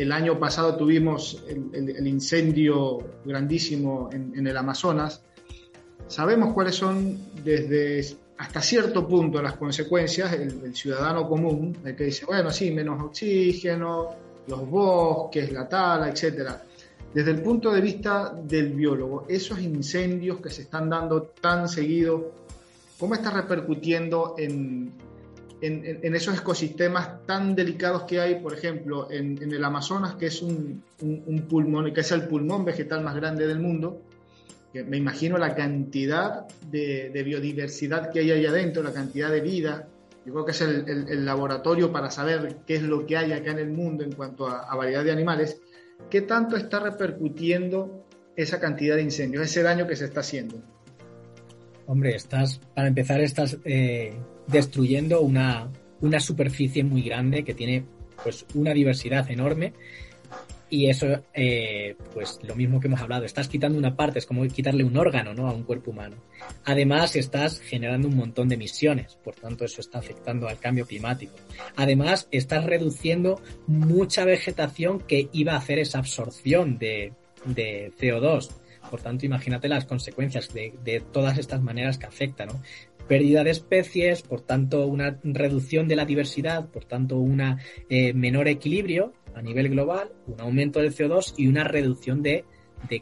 El año pasado tuvimos el, incendio grandísimo en, el Amazonas. Sabemos cuáles son desde hasta cierto punto las consecuencias, el, ciudadano común, el que dice, bueno, sí, menos oxígeno, los bosques, la tala, etcétera. Desde el punto de vista del biólogo, esos incendios que se están dando tan seguido, ¿cómo está repercutiendo en, en, esos ecosistemas tan delicados que hay, por ejemplo, en, el Amazonas, que es un, pulmón, que es el pulmón vegetal más grande del mundo? Que me imagino la cantidad de, biodiversidad que hay ahí adentro, la cantidad de vida. Yo creo que es el, laboratorio para saber qué es lo que hay acá en el mundo en cuanto a variedad de animales. ¿Qué tanto está repercutiendo esa cantidad de incendios, ese daño que se está haciendo? Hombre, estás, para empezar, estás eh, destruyendo una, una superficie muy grande que tiene pues una diversidad enorme y eso, eh, pues lo mismo que hemos hablado, estás quitando una parte, es como quitarle un órgano ¿no? a un cuerpo humano. Además, estás generando un montón de emisiones, por tanto, eso está afectando al cambio climático. Además, estás reduciendo mucha vegetación que iba a hacer esa absorción de, de CO2. Por tanto, imagínate las consecuencias de, todas estas maneras que afectan, ¿no? pérdida de especies, por tanto una reducción de la diversidad, por tanto un eh, menor equilibrio a nivel global, un aumento del CO2 y una reducción de,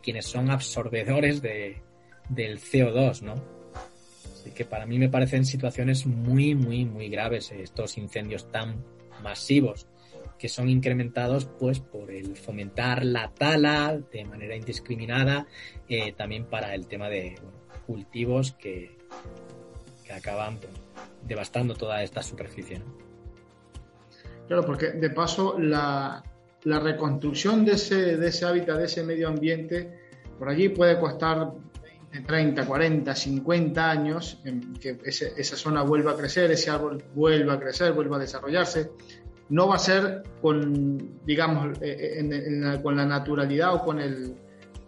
quienes son absorbedores de, del CO2, ¿no? Así que para mí me parecen situaciones muy, muy, muy graves estos incendios tan masivos que son incrementados pues por el fomentar la tala de manera indiscriminada, eh, también para el tema de cultivos que, que acaban pues, devastando toda esta superficie. Claro, porque de paso la, la reconstrucción de ese, de ese hábitat, de ese medio ambiente, por allí puede costar 20, 30, 40, 50 años en que esa zona vuelva a crecer, ese árbol vuelva a crecer, vuelva a desarrollarse no va a ser con, digamos, eh, eh, con la naturalidad o con el,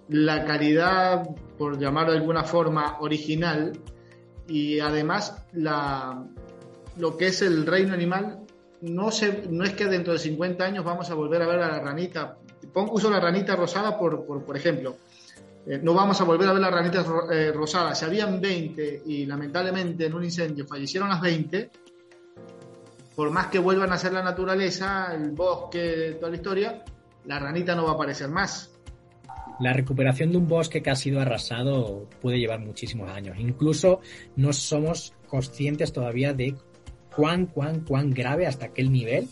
la calidad, por llamarlo de alguna forma, original. Y además, la, lo que es el reino animal, no, se, no es que dentro de 50 años vamos a volver a ver a la ranita. Pongo uso la ranita rosada, por, por, ejemplo. Eh, no vamos a volver a ver la ranita rosada. Si habían 20 y lamentablemente en un incendio fallecieron las 20, por más que vuelvan a ser la naturaleza, el bosque, toda la historia, la ranita no va a aparecer más. La recuperación de un bosque que ha sido arrasado puede llevar muchísimos años. Incluso no somos conscientes todavía de cuán, cuán, cuán grave hasta aquel nivel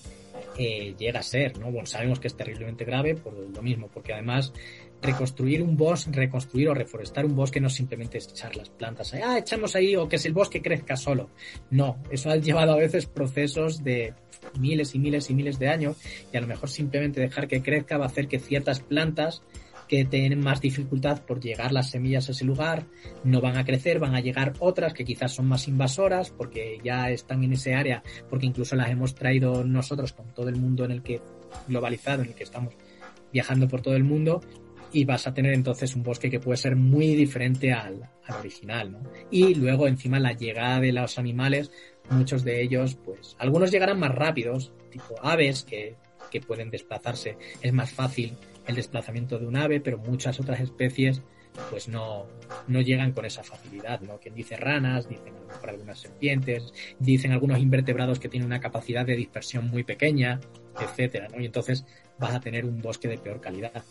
eh, llega a ser, ¿no? Bueno, sabemos que es terriblemente grave por lo mismo, porque además reconstruir un bosque, reconstruir o reforestar un bosque no simplemente es echar las plantas ah, echamos ahí o que el bosque crezca solo. No, eso ha llevado a veces procesos de miles y miles y miles de años y a lo mejor simplemente dejar que crezca va a hacer que ciertas plantas que tienen más dificultad por llegar las semillas a ese lugar no van a crecer, van a llegar otras que quizás son más invasoras porque ya están en ese área, porque incluso las hemos traído nosotros con todo el mundo en el que globalizado, en el que estamos viajando por todo el mundo y vas a tener entonces un bosque que puede ser muy diferente al, original, ¿no? Y luego encima la llegada de los animales, muchos de ellos, pues algunos llegarán más rápidos, tipo aves que, que pueden desplazarse, es más fácil el desplazamiento de un ave, pero muchas otras especies pues no, no llegan con esa facilidad, ¿no? Quien dice ranas, dicen a lo mejor algunas serpientes, dicen algunos invertebrados que tienen una capacidad de dispersión muy pequeña, etcétera, ¿no? Y entonces vas a tener un bosque de peor calidad.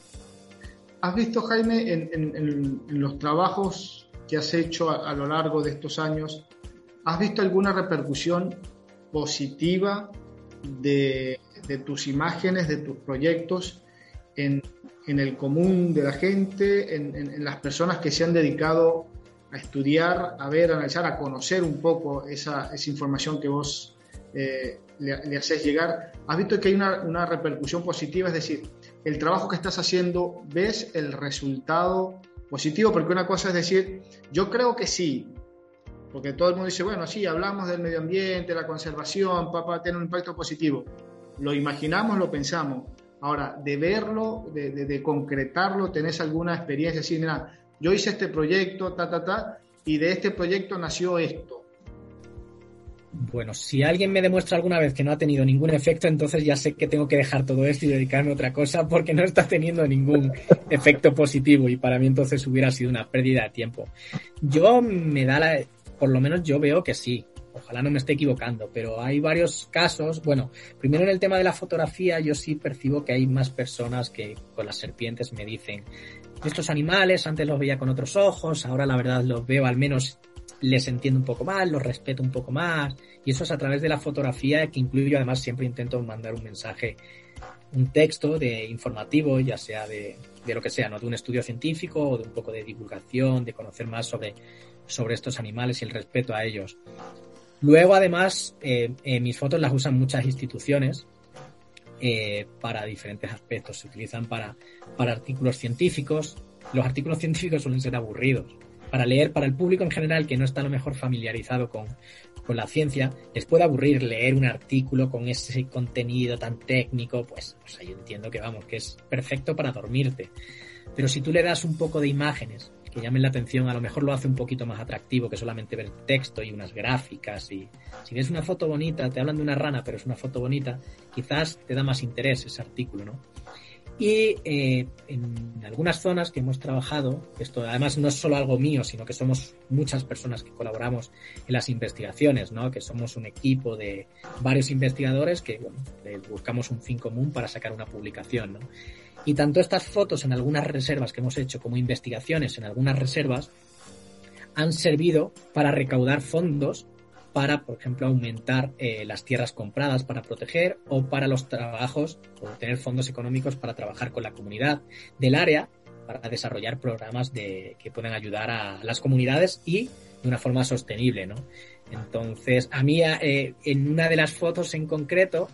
¿Has visto, Jaime, en, los trabajos que has hecho a, lo largo de estos años, ¿has visto alguna repercusión positiva de, tus imágenes, de tus proyectos en, el común de la gente, en, las personas que se han dedicado a estudiar, a ver, a analizar, a conocer un poco esa, información que vos eh, le, le haces llegar? ¿Has visto que hay una, una repercusión positiva? Es decir, el trabajo que estás haciendo, ves el resultado positivo, porque una cosa es decir, yo creo que sí, porque todo el mundo dice, bueno, sí, hablamos del medio ambiente, la conservación, papá, tiene un impacto positivo. Lo imaginamos, lo pensamos. Ahora, de verlo, de, de concretarlo, ¿tenés alguna experiencia? Así, mira, yo hice este proyecto, ta, ta, ta, y de este proyecto nació esto bueno, si alguien me demuestra alguna vez que no ha tenido ningún efecto, entonces ya sé que tengo que dejar todo esto y dedicarme a otra cosa porque no está teniendo ningún efecto positivo y para mí entonces hubiera sido una pérdida de tiempo. Yo me da la, por lo menos yo veo que sí. Ojalá no me esté equivocando, pero hay varios casos. Bueno, primero en el tema de la fotografía, yo sí percibo que hay más personas que con las serpientes me dicen, estos animales antes los veía con otros ojos, ahora la verdad los veo al menos les entiendo un poco más, los respeto un poco más, y eso es a través de la fotografía que incluyo, además siempre intento mandar un mensaje, un texto de informativo, ya sea de, de lo que sea, ¿no? de un estudio científico o de un poco de divulgación, de conocer más sobre, sobre estos animales y el respeto a ellos. Luego, además, eh, mis fotos las usan muchas instituciones eh, para diferentes aspectos. Se utilizan para, para artículos científicos. Los artículos científicos suelen ser aburridos para leer, para el público en general que no está a lo mejor familiarizado con, la ciencia, les puede aburrir leer un artículo con ese contenido tan técnico, pues, yo entiendo que vamos, que es perfecto para dormirte. Pero si tú le das un poco de imágenes que llamen la atención, a lo mejor lo hace un poquito más atractivo que solamente ver texto y unas gráficas y si ves una foto bonita, te hablan de una rana, pero es una foto bonita, quizás te da más interés ese artículo, ¿no? Y eh, en algunas zonas que hemos trabajado, esto además no es solo algo mío, sino que somos muchas personas que colaboramos en las investigaciones, ¿no? que somos un equipo de varios investigadores que bueno, buscamos un fin común para sacar una publicación. ¿no? Y tanto estas fotos en algunas reservas que hemos hecho como investigaciones en algunas reservas han servido para recaudar fondos para, por ejemplo, aumentar eh, las tierras compradas para proteger o para los trabajos o tener fondos económicos para trabajar con la comunidad del área para desarrollar programas de, que puedan ayudar a las comunidades y de una forma sostenible, ¿no? Entonces, a mí, eh, en una de las fotos en concreto,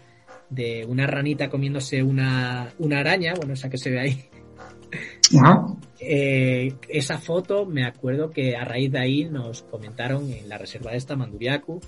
de una ranita comiéndose una, una araña, bueno, esa que se ve ahí, eh, esa foto, me acuerdo que a raíz de ahí nos comentaron en la reserva de esta, Manduriacu,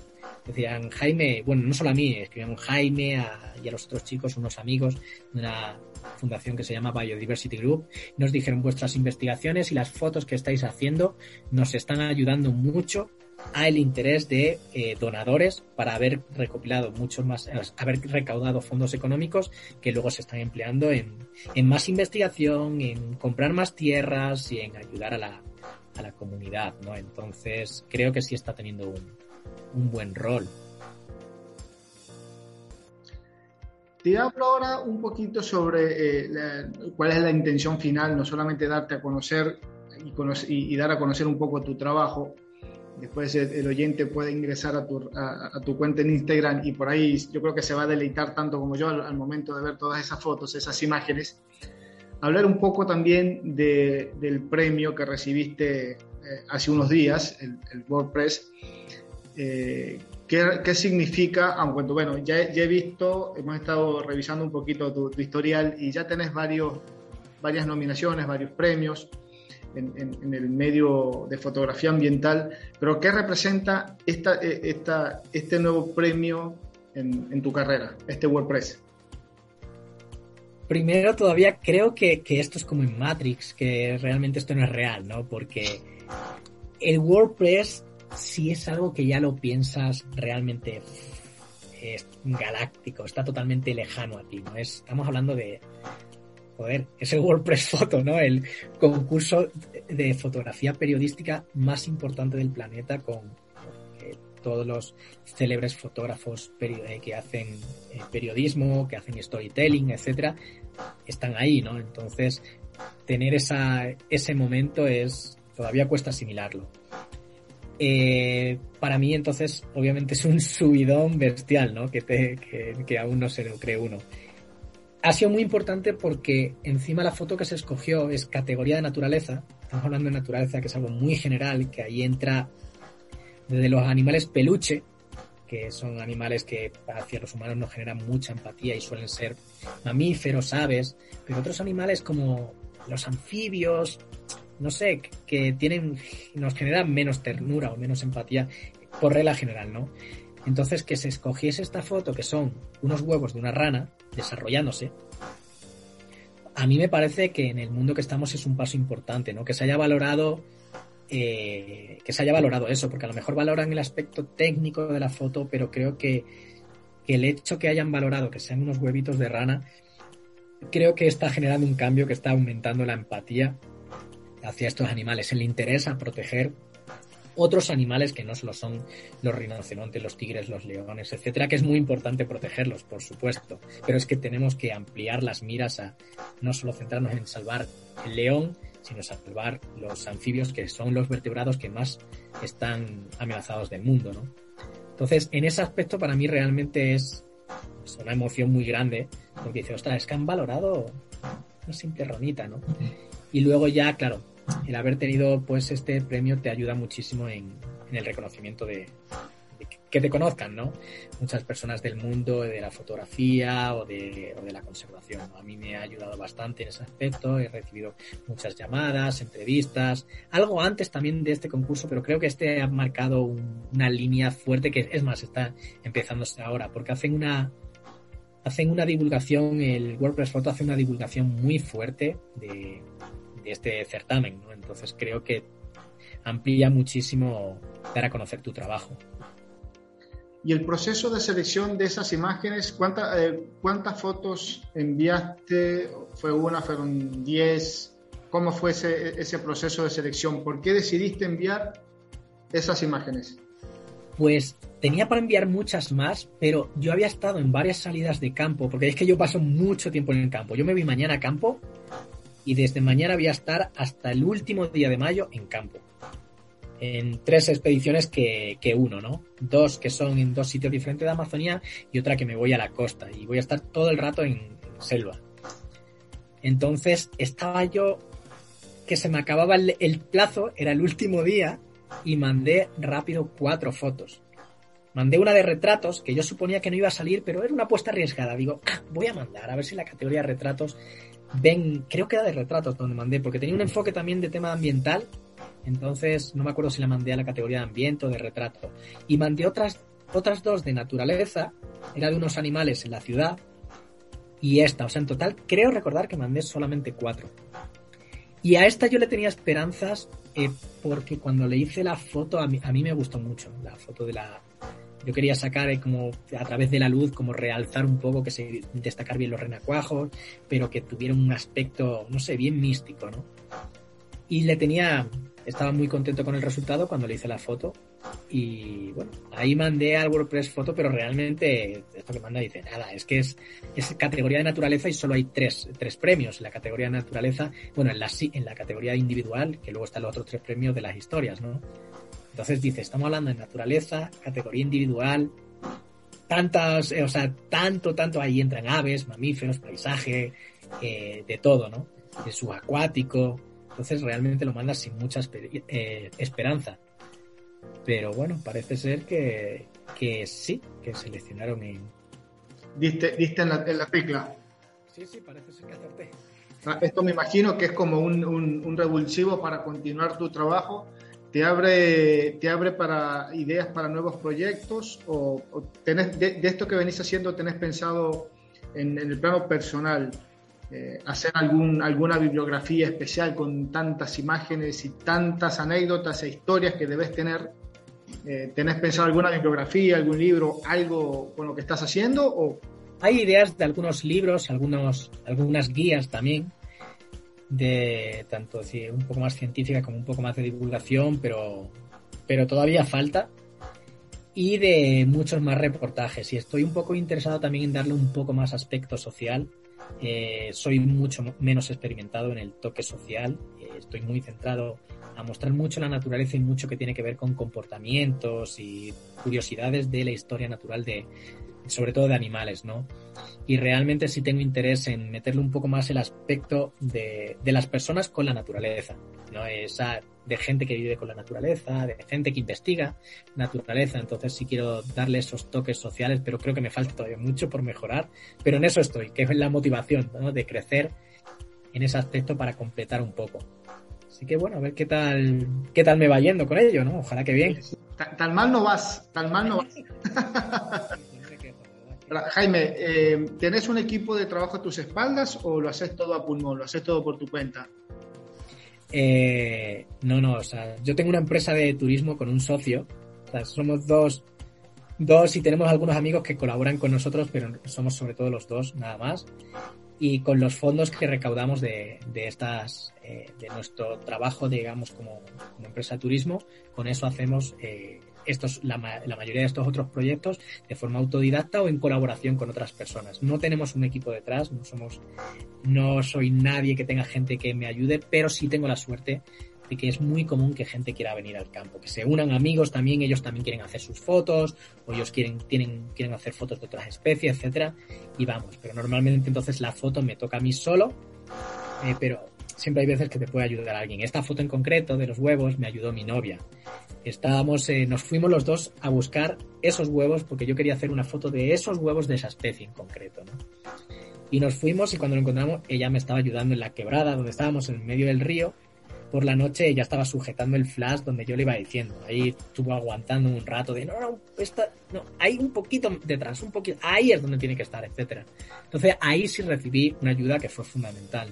decían Jaime, bueno, no solo a mí, escribieron Jaime y a los otros chicos, unos amigos de una fundación que se llama Biodiversity Group, nos dijeron vuestras investigaciones y las fotos que estáis haciendo nos están ayudando mucho a el interés de eh, donadores para haber recopilado muchos más, haber recaudado fondos económicos que luego se están empleando en, más investigación, en comprar más tierras y en ayudar a la, a la comunidad, ¿no? Entonces creo que sí está teniendo un, un buen rol. Te hablo ahora un poquito sobre eh, cuál es la intención final, no solamente darte a conocer y dar a conocer un poco tu trabajo, Después el oyente puede ingresar a tu, a, tu, cuenta en Instagram y por ahí yo creo que se va a deleitar tanto como yo al, momento de ver todas esas fotos, esas imágenes. Hablar un poco también de, del premio que recibiste eh, hace unos días, el, WordPress. Eh, ¿qué, ¿qué, significa? Aunque bueno, ya, ya, he visto, hemos estado revisando un poquito tu, tu historial y ya tenés varios, varias nominaciones, varios premios en, el medio de fotografía ambiental, pero ¿qué representa esta, eh, esta, este nuevo premio en, tu carrera, este WordPress? Primero, todavía creo que, esto es como en Matrix, que realmente esto no es real, ¿no? Porque el WordPress sí es algo que ya lo piensas realmente es galáctico, está totalmente lejano a ti, ¿no? estamos hablando de, joder, es el WordPress Photo, ¿no? El concurso de fotografía periodística más importante del planeta con eh, todos los célebres fotógrafos eh, que hacen eh, periodismo, que hacen storytelling, etcétera, están ahí, ¿no? Entonces, tener esa, ese momento es todavía cuesta asimilarlo. para mí, entonces, obviamente es un subidón bestial, ¿no? Que, te, que, que aún no se lo cree uno ha sido muy importante porque encima la foto que se escogió es categoría de naturaleza. Estamos hablando de naturaleza, que es algo muy general, que ahí entra desde los animales peluche, que son animales que hacia los humanos nos generan mucha empatía y suelen ser mamíferos, aves, pero otros animales como los anfibios, no sé, que tienen, nos generan menos ternura o menos empatía por regla general, ¿no? Entonces, que se escogiese esta foto, que son unos huevos de una rana desarrollándose, a mí me parece que en el mundo que estamos es un paso importante, ¿no? Que se haya valorado, eh, que se haya valorado eso, porque a lo mejor valoran el aspecto técnico de la foto, pero creo que, que el hecho que hayan valorado que sean unos huevitos de rana, creo que está generando un cambio que está aumentando la empatía hacia estos animales, el interés a proteger otros animales que no solo son los rinocerontes, los tigres, los leones, etcétera, que es muy importante protegerlos, por supuesto, pero es que tenemos que ampliar las miras a no solo centrarnos en salvar el león, sino salvar los anfibios que son los vertebrados que más están amenazados del mundo, ¿no? Entonces, en ese aspecto para mí realmente es una emoción muy grande, porque dice, ostras, es que han valorado una simple ronita, ¿no? Y luego ya, claro, el haber tenido pues este premio te ayuda muchísimo en, el reconocimiento de, que te conozcan, ¿no? Muchas personas del mundo de la fotografía o de, la conservación. A mí me ha ayudado bastante en ese aspecto. He recibido muchas llamadas, entrevistas, algo antes también de este concurso, pero creo que este ha marcado una línea fuerte que es más está empezando ahora, porque hacen una hacen una divulgación, el WordPress Photo hace una divulgación muy fuerte de, este certamen, ¿no? Entonces creo que amplía muchísimo dar a conocer tu trabajo. Y el proceso de selección de esas imágenes, ¿cuánta, eh, ¿cuántas fotos enviaste? ¿Fue una? ¿Fueron 10? ¿Cómo fue ese, ese proceso de selección? ¿Por qué decidiste enviar esas imágenes? Pues tenía para enviar muchas más, pero yo había estado en varias salidas de campo, porque es que yo paso mucho tiempo en el campo. Yo me vi mañana a campo y desde mañana voy a estar hasta el último día de mayo en campo en tres expediciones que, uno, ¿no? Dos que son en dos sitios diferentes de Amazonía y otra que me voy a la costa y voy a estar todo el rato en, selva. Entonces estaba yo que se me acababa el, plazo, era el último día y mandé rápido cuatro fotos. Mandé una de retratos que yo suponía que no iba a salir, pero era una apuesta arriesgada. Digo, ah, voy a mandar a ver si la categoría de retratos ven, creo que era de retratos donde mandé, porque tenía un enfoque también de tema ambiental entonces, no me acuerdo si la mandé a la categoría de ambiente o de retrato. Y mandé otras, otras dos de naturaleza, era de unos animales en la ciudad, y esta, o sea, en total creo recordar que mandé solamente cuatro. Y a esta yo le tenía esperanzas eh, porque cuando le hice la foto, a mí, a mí me gustó mucho la foto de la... Yo quería sacar eh, como a través de la luz, como realzar un poco, que se destacar bien los renacuajos, pero que tuviera un aspecto, no sé, bien místico, ¿no? Y le tenía, estaba muy contento con el resultado cuando le hice la foto y bueno, ahí mandé al WordPress foto, pero realmente esto que manda dice nada, es que es, es categoría de naturaleza y solo hay tres, tres premios en la categoría de naturaleza, bueno, en la, en la categoría individual, que luego están los otros tres premios de las historias, ¿no? Entonces dice, estamos hablando de naturaleza, categoría individual, tantas, eh, o sea, tanto, tanto ahí entran aves, mamíferos, paisaje, eh, de todo, ¿no? De subacuático, entonces realmente lo mandas sin mucha eh, esperanza. Pero bueno, parece ser que, sí, que seleccionaron en... Diste, diste en, la, en la Sí, sí, parece ser que acerté. Esto me imagino que es como un, un, revulsivo para continuar tu trabajo. ¿Te abre, te abre para ideas para nuevos proyectos? ¿O, de, esto que venís haciendo tenés pensado en, el plano personal? Eh, hacer alguna bibliografía especial con tantas imágenes y tantas anécdotas e historias que debes tener. Eh, ¿Tenés pensado alguna bibliografía, algún libro, algo con lo que estás haciendo? O... Hay ideas de algunos libros, algunos, algunas guías también, de tanto un poco más científica como un poco más de divulgación, pero, pero todavía falta. Y de muchos más reportajes. Y estoy un poco interesado también en darle un poco más aspecto social eh, soy mucho menos experimentado en el toque social, eh, estoy muy centrado a mostrar mucho la naturaleza y mucho que tiene que ver con comportamientos y curiosidades de la historia natural de, sobre todo de animales, ¿no? Y realmente sí tengo interés en meterle un poco más el aspecto de, de las personas con la naturaleza, ¿no? Esa de gente que vive con la naturaleza, de gente que investiga naturaleza, entonces sí quiero darle esos toques sociales, pero creo que me falta todavía mucho por mejorar, pero en eso estoy, que es la motivación, ¿no? De crecer en ese aspecto para completar un poco. Así que bueno, a ver qué tal, qué tal me va yendo con ello, ¿no? Ojalá que bien. Tal mal no vas, tal mal no vas. Jaime, eh, ¿tenés un equipo de trabajo a tus espaldas o lo haces todo a pulmón, lo haces todo por tu cuenta? Eh, no, no, o sea, yo tengo una empresa de turismo con un socio, o sea, somos dos, dos y tenemos algunos amigos que colaboran con nosotros, pero somos sobre todo los dos, nada más. Y con los fondos que recaudamos de, de estas, eh, de nuestro trabajo, digamos, como, como, empresa de turismo, con eso hacemos eh, estos, la, mayoría de estos otros proyectos de forma autodidacta o en colaboración con otras personas. No tenemos un equipo detrás, no somos, no soy nadie que tenga gente que me ayude, pero sí tengo la suerte de que es muy común que gente quiera venir al campo, que se unan amigos también, ellos también quieren hacer sus fotos, o ellos quieren, tienen, quieren hacer fotos de otras especies, etcétera, y vamos, pero normalmente entonces la foto me toca a mí solo, eh, pero siempre hay veces que te puede ayudar alguien. Esta foto en concreto de los huevos me ayudó mi novia. Estábamos, eh, nos fuimos los dos a buscar esos huevos porque yo quería hacer una foto de esos huevos de esa especie en concreto. Y nos fuimos y cuando lo encontramos ella me estaba ayudando en la quebrada donde estábamos en medio del río. Por la noche ella estaba sujetando el flash donde yo le iba diciendo. Ahí estuvo aguantando un rato de no, no, esta, no, hay un poquito detrás, un poquito, ahí es donde tiene que estar, etcétera. Entonces ahí sí recibí una ayuda que fue fundamental.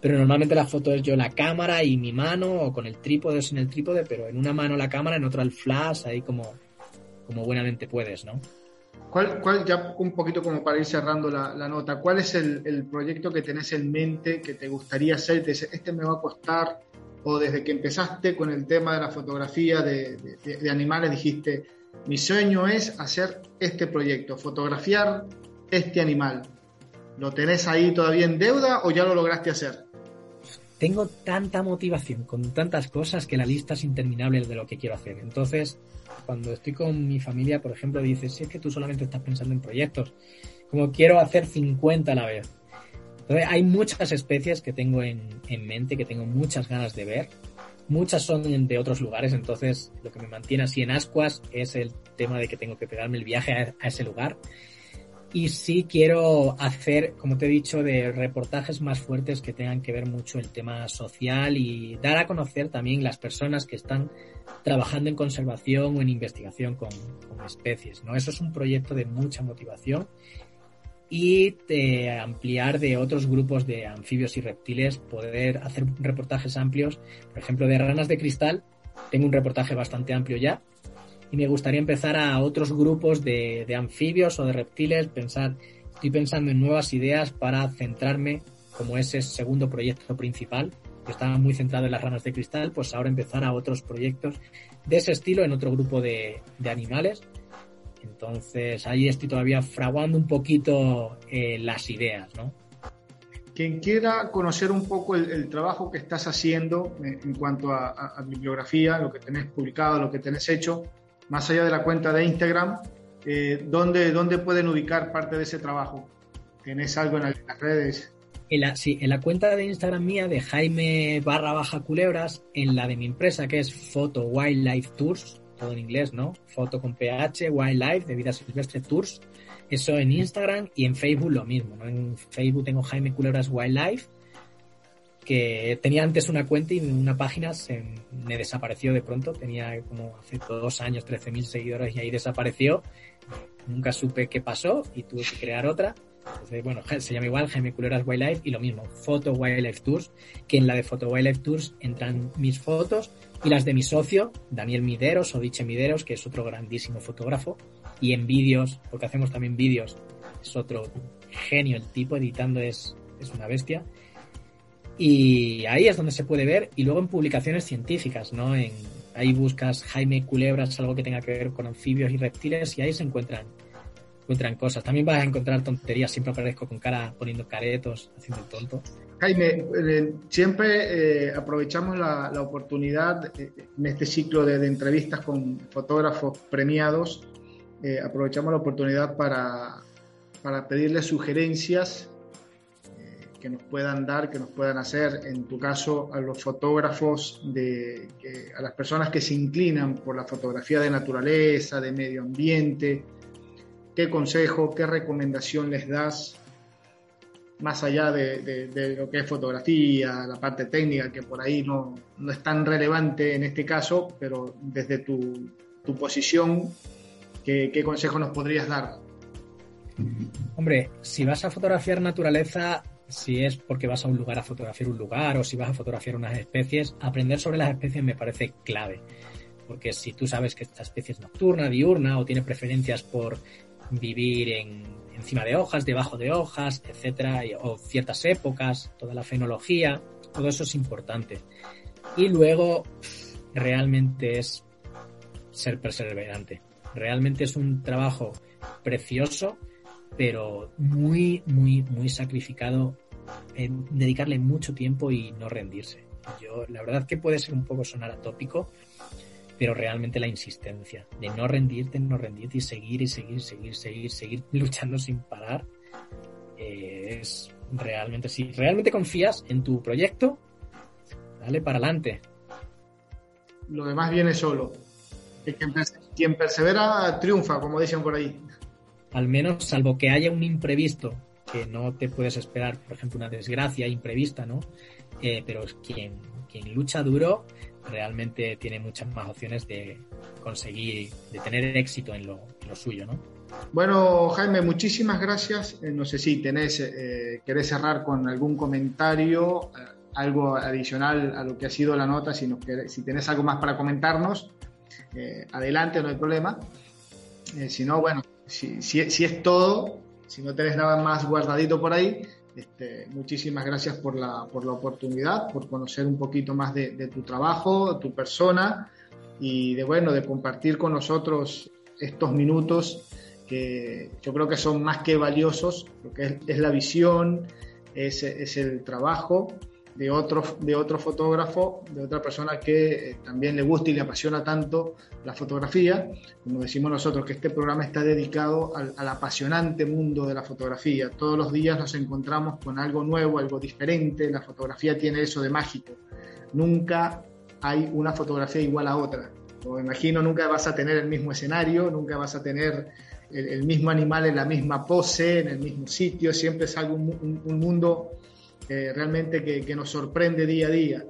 Pero normalmente la foto es yo la cámara y mi mano o con el trípode o sin el trípode, pero en una mano la cámara, en otra el flash, ahí como, como buenamente puedes, ¿no? ¿Cuál, cuál, ya un poquito como para ir cerrando la, la nota, ¿cuál es el, el, proyecto que tenés en mente que te gustaría hacer? Te este me va a costar, o desde que empezaste con el tema de la fotografía de, de, de animales dijiste, mi sueño es hacer este proyecto, fotografiar este animal. ¿Lo tenés ahí todavía en deuda o ya lo lograste hacer? Tengo tanta motivación con tantas cosas que la lista es interminable de lo que quiero hacer. Entonces, cuando estoy con mi familia, por ejemplo, dices, si es que tú solamente estás pensando en proyectos, como quiero hacer 50 a la vez. Entonces, hay muchas especies que tengo en, en mente, que tengo muchas ganas de ver. Muchas son de otros lugares, entonces lo que me mantiene así en ascuas es el tema de que tengo que pegarme el viaje a, a ese lugar y sí quiero hacer, como te he dicho, de reportajes más fuertes que tengan que ver mucho el tema social y dar a conocer también las personas que están trabajando en conservación o en investigación con, especies. ¿no? Eso es un proyecto de mucha motivación y ampliar de otros grupos de anfibios y reptiles, poder hacer reportajes amplios, por ejemplo, de ranas de cristal. Tengo un reportaje bastante amplio ya, y me gustaría empezar a otros grupos de, de, anfibios o de reptiles, pensar, estoy pensando en nuevas ideas para centrarme como ese segundo proyecto principal, que estaba muy centrado en las ranas de cristal, pues ahora empezar a otros proyectos de ese estilo en otro grupo de, de animales. Entonces ahí estoy todavía fraguando un poquito eh, las ideas, ¿no? Quien quiera conocer un poco el, el trabajo que estás haciendo en, en cuanto a, a, a, bibliografía, lo que tenés publicado, lo que tenés hecho, más allá de la cuenta de Instagram, eh, ¿dónde, ¿dónde pueden ubicar parte de ese trabajo? ¿Tienes algo en las redes? En la, sí, en la cuenta de Instagram mía de Jaime barra baja culebras, en la de mi empresa que es Photo Wildlife Tours, todo en inglés, ¿no? Foto con PH, Wildlife, de vida silvestre Tours. Eso en Instagram y en Facebook lo mismo, ¿no? En Facebook tengo Jaime Culebras Wildlife que tenía antes una cuenta y una página se me desapareció de pronto. Tenía como hace dos años 13.000 seguidores y ahí desapareció. Nunca supe qué pasó y tuve que crear otra. Entonces, bueno, se llama igual Jaime Culeras Wildlife y lo mismo, Photo Wildlife Tours, que en la de Photo Wildlife Tours entran mis fotos y las de mi socio, Daniel Mideros o Diche Mideros, que es otro grandísimo fotógrafo, y en vídeos, porque hacemos también vídeos, es otro genio el tipo, editando es, es una bestia. Y ahí es donde se puede ver. Y luego en publicaciones científicas, ¿no? Ahí buscas Jaime Culebras, algo que tenga que ver con anfibios y reptiles, y ahí se encuentran, encuentran cosas. También vas a encontrar tonterías. Siempre aparezco con cara, poniendo caretos, haciendo el tonto. Jaime, eh, siempre eh, aprovechamos la, la, oportunidad eh, en este ciclo de, entrevistas con fotógrafos premiados. Aprovechamos la oportunidad para, para pedirles sugerencias que nos puedan dar, que nos puedan hacer, en tu caso, a los fotógrafos, de, a las personas que se inclinan por la fotografía de naturaleza, de medio ambiente, qué consejo, qué recomendación les das, más allá de, de, de lo que es fotografía, la parte técnica, que por ahí no, no es tan relevante en este caso, pero desde tu, tu posición, ¿qué, ¿qué consejo nos podrías dar? Hombre, si vas a fotografiar naturaleza, si es porque vas a un lugar a fotografiar un lugar o si vas a fotografiar unas especies, aprender sobre las especies me parece clave. Porque si tú sabes que esta especie es nocturna, diurna o tiene preferencias por vivir en, encima de hojas, debajo de hojas, etcétera, o ciertas épocas, toda la fenología, todo eso es importante. Y luego, realmente es ser perseverante. Realmente es un trabajo precioso pero muy, muy, muy sacrificado dedicarle mucho tiempo y no rendirse. Yo, la verdad que puede ser un poco sonar atópico, pero realmente la insistencia de no rendirte, no rendirte y seguir y seguir, seguir, seguir, seguir luchando sin parar, eh, es realmente, si realmente confías en tu proyecto, dale para adelante. Lo demás viene solo. Quien persevera triunfa, como dicen por ahí al menos salvo que haya un imprevisto que no te puedes esperar, por ejemplo, una desgracia imprevista, ¿no? Eh, pero quien, quien lucha duro realmente tiene muchas más opciones de conseguir, de tener éxito en lo, suyo, ¿no? Bueno, Jaime, muchísimas gracias. Eh, no sé si tenés, eh, querés cerrar con algún comentario, algo adicional a lo que ha sido la nota, si, nos si tenés algo más para comentarnos, adelante, no hay problema. Si no, bueno, si, si, es todo, si no tenés nada más guardadito por ahí, este, muchísimas gracias por la, por la oportunidad, por conocer un poquito más de, tu trabajo, tu persona y de bueno, de compartir con nosotros estos minutos que yo creo que son más que valiosos, porque es, la visión, es, es, el trabajo de otro, de otro fotógrafo, de otra persona que eh, también le gusta y le apasiona tanto la fotografía. Como decimos nosotros, que este programa está dedicado al, apasionante mundo de la fotografía. Todos los días nos encontramos con algo nuevo, algo diferente. La fotografía tiene eso de mágico. Nunca hay una fotografía igual a otra. O imagino, nunca vas a tener el mismo escenario, nunca vas a tener el, mismo animal en la misma pose, en el mismo sitio, siempre es algo, un, mundo eh, realmente que, nos sorprende día a día.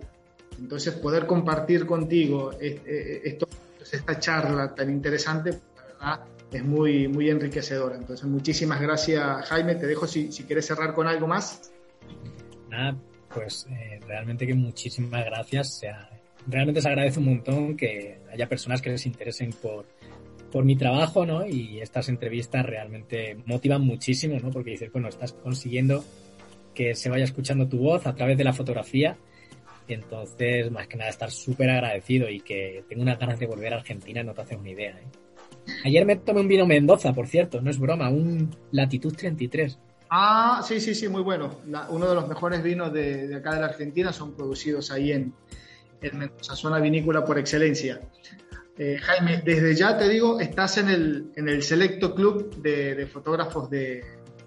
Entonces, poder compartir contigo eh, esto, esta charla tan interesante, es muy, muy enriquecedora. Entonces, muchísimas gracias, Jaime. Te dejo si, si quieres cerrar con algo más. Nada, pues eh, realmente que muchísimas gracias. O sea, realmente se agradece un montón que haya personas que les interesen por, por mi trabajo, ¿no? Y estas entrevistas realmente motivan muchísimo, ¿no? Porque dices, bueno, estás consiguiendo que se vaya escuchando tu voz a través de la fotografía. Entonces, más que nada, estar súper agradecido y que tengo unas ganas de volver a Argentina, no te haces una idea, ¿eh? Ayer me tomé un vino Mendoza, por cierto, no es broma, un Latitud 33. Ah, sí, sí, sí, muy bueno. uno de los mejores vinos de, acá de la Argentina son producidos ahí en, en Mendoza, zona vinícola por excelencia. Eh, Jaime, desde ya te digo, estás en el, en el selecto club de, fotógrafos de,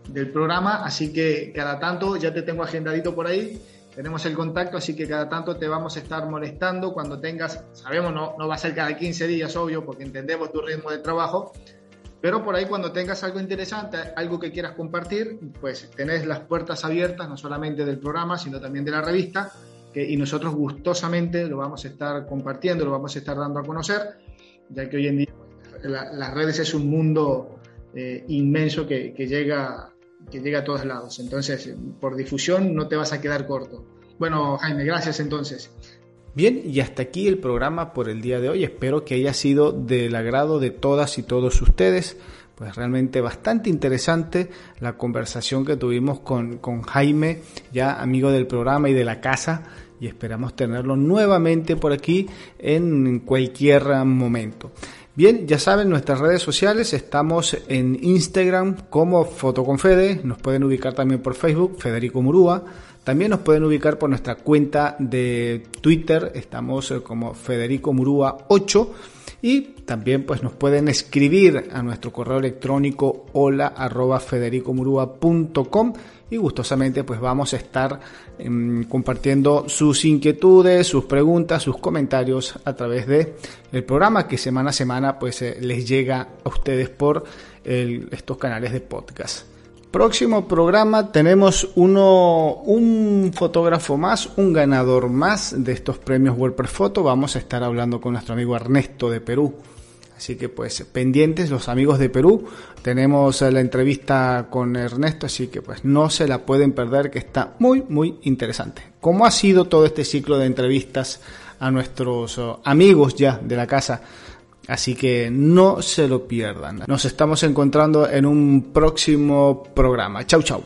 del programa, así que cada tanto ya te tengo agendadito por ahí, tenemos el contacto, así que cada tanto te vamos a estar molestando cuando tengas, sabemos, no, no va a ser cada 15 días, obvio, porque entendemos tu ritmo de trabajo, pero por ahí cuando tengas algo interesante, algo que quieras compartir, pues tenés las puertas abiertas, no solamente del programa, sino también de la revista, y nosotros gustosamente lo vamos a estar compartiendo, lo vamos a estar dando a conocer, ya que hoy en día las redes es un mundo eh, inmenso que, llega, que llega a todos lados. Entonces, por difusión no te vas a quedar corto. Bueno, Jaime, gracias entonces. Bien, y hasta aquí el programa por el día de hoy. Espero que haya sido del agrado de todas y todos ustedes. Pues realmente bastante interesante la conversación que tuvimos con, con Jaime, ya amigo del programa y de la casa y esperamos tenerlo nuevamente por aquí en cualquier momento. Bien, ya saben, nuestras redes sociales estamos en Instagram como Fotoconfede, nos pueden ubicar también por Facebook, Federico Murúa, también nos pueden ubicar por nuestra cuenta de Twitter, estamos eh, como Federico Murúa 8 y también pues nos pueden escribir a nuestro correo electrónico hola arroba y gustosamente pues vamos a estar em, compartiendo sus inquietudes, sus preguntas, sus comentarios a través de el programa que semana a semana pues eh, les llega a ustedes por estos canales de podcast. Próximo programa tenemos uno, un fotógrafo más, un ganador más de estos premios WordPress Photo. Vamos a estar hablando con nuestro amigo Ernesto de Perú. Así que pues pendientes los amigos de Perú. Tenemos la entrevista con Ernesto, así que pues no se la pueden perder, que está muy, muy interesante. ¿Cómo ha sido todo este ciclo de entrevistas a nuestros oh, amigos ya de la casa? Así que no se lo pierdan. Nos estamos encontrando en un próximo programa. Chau, chau.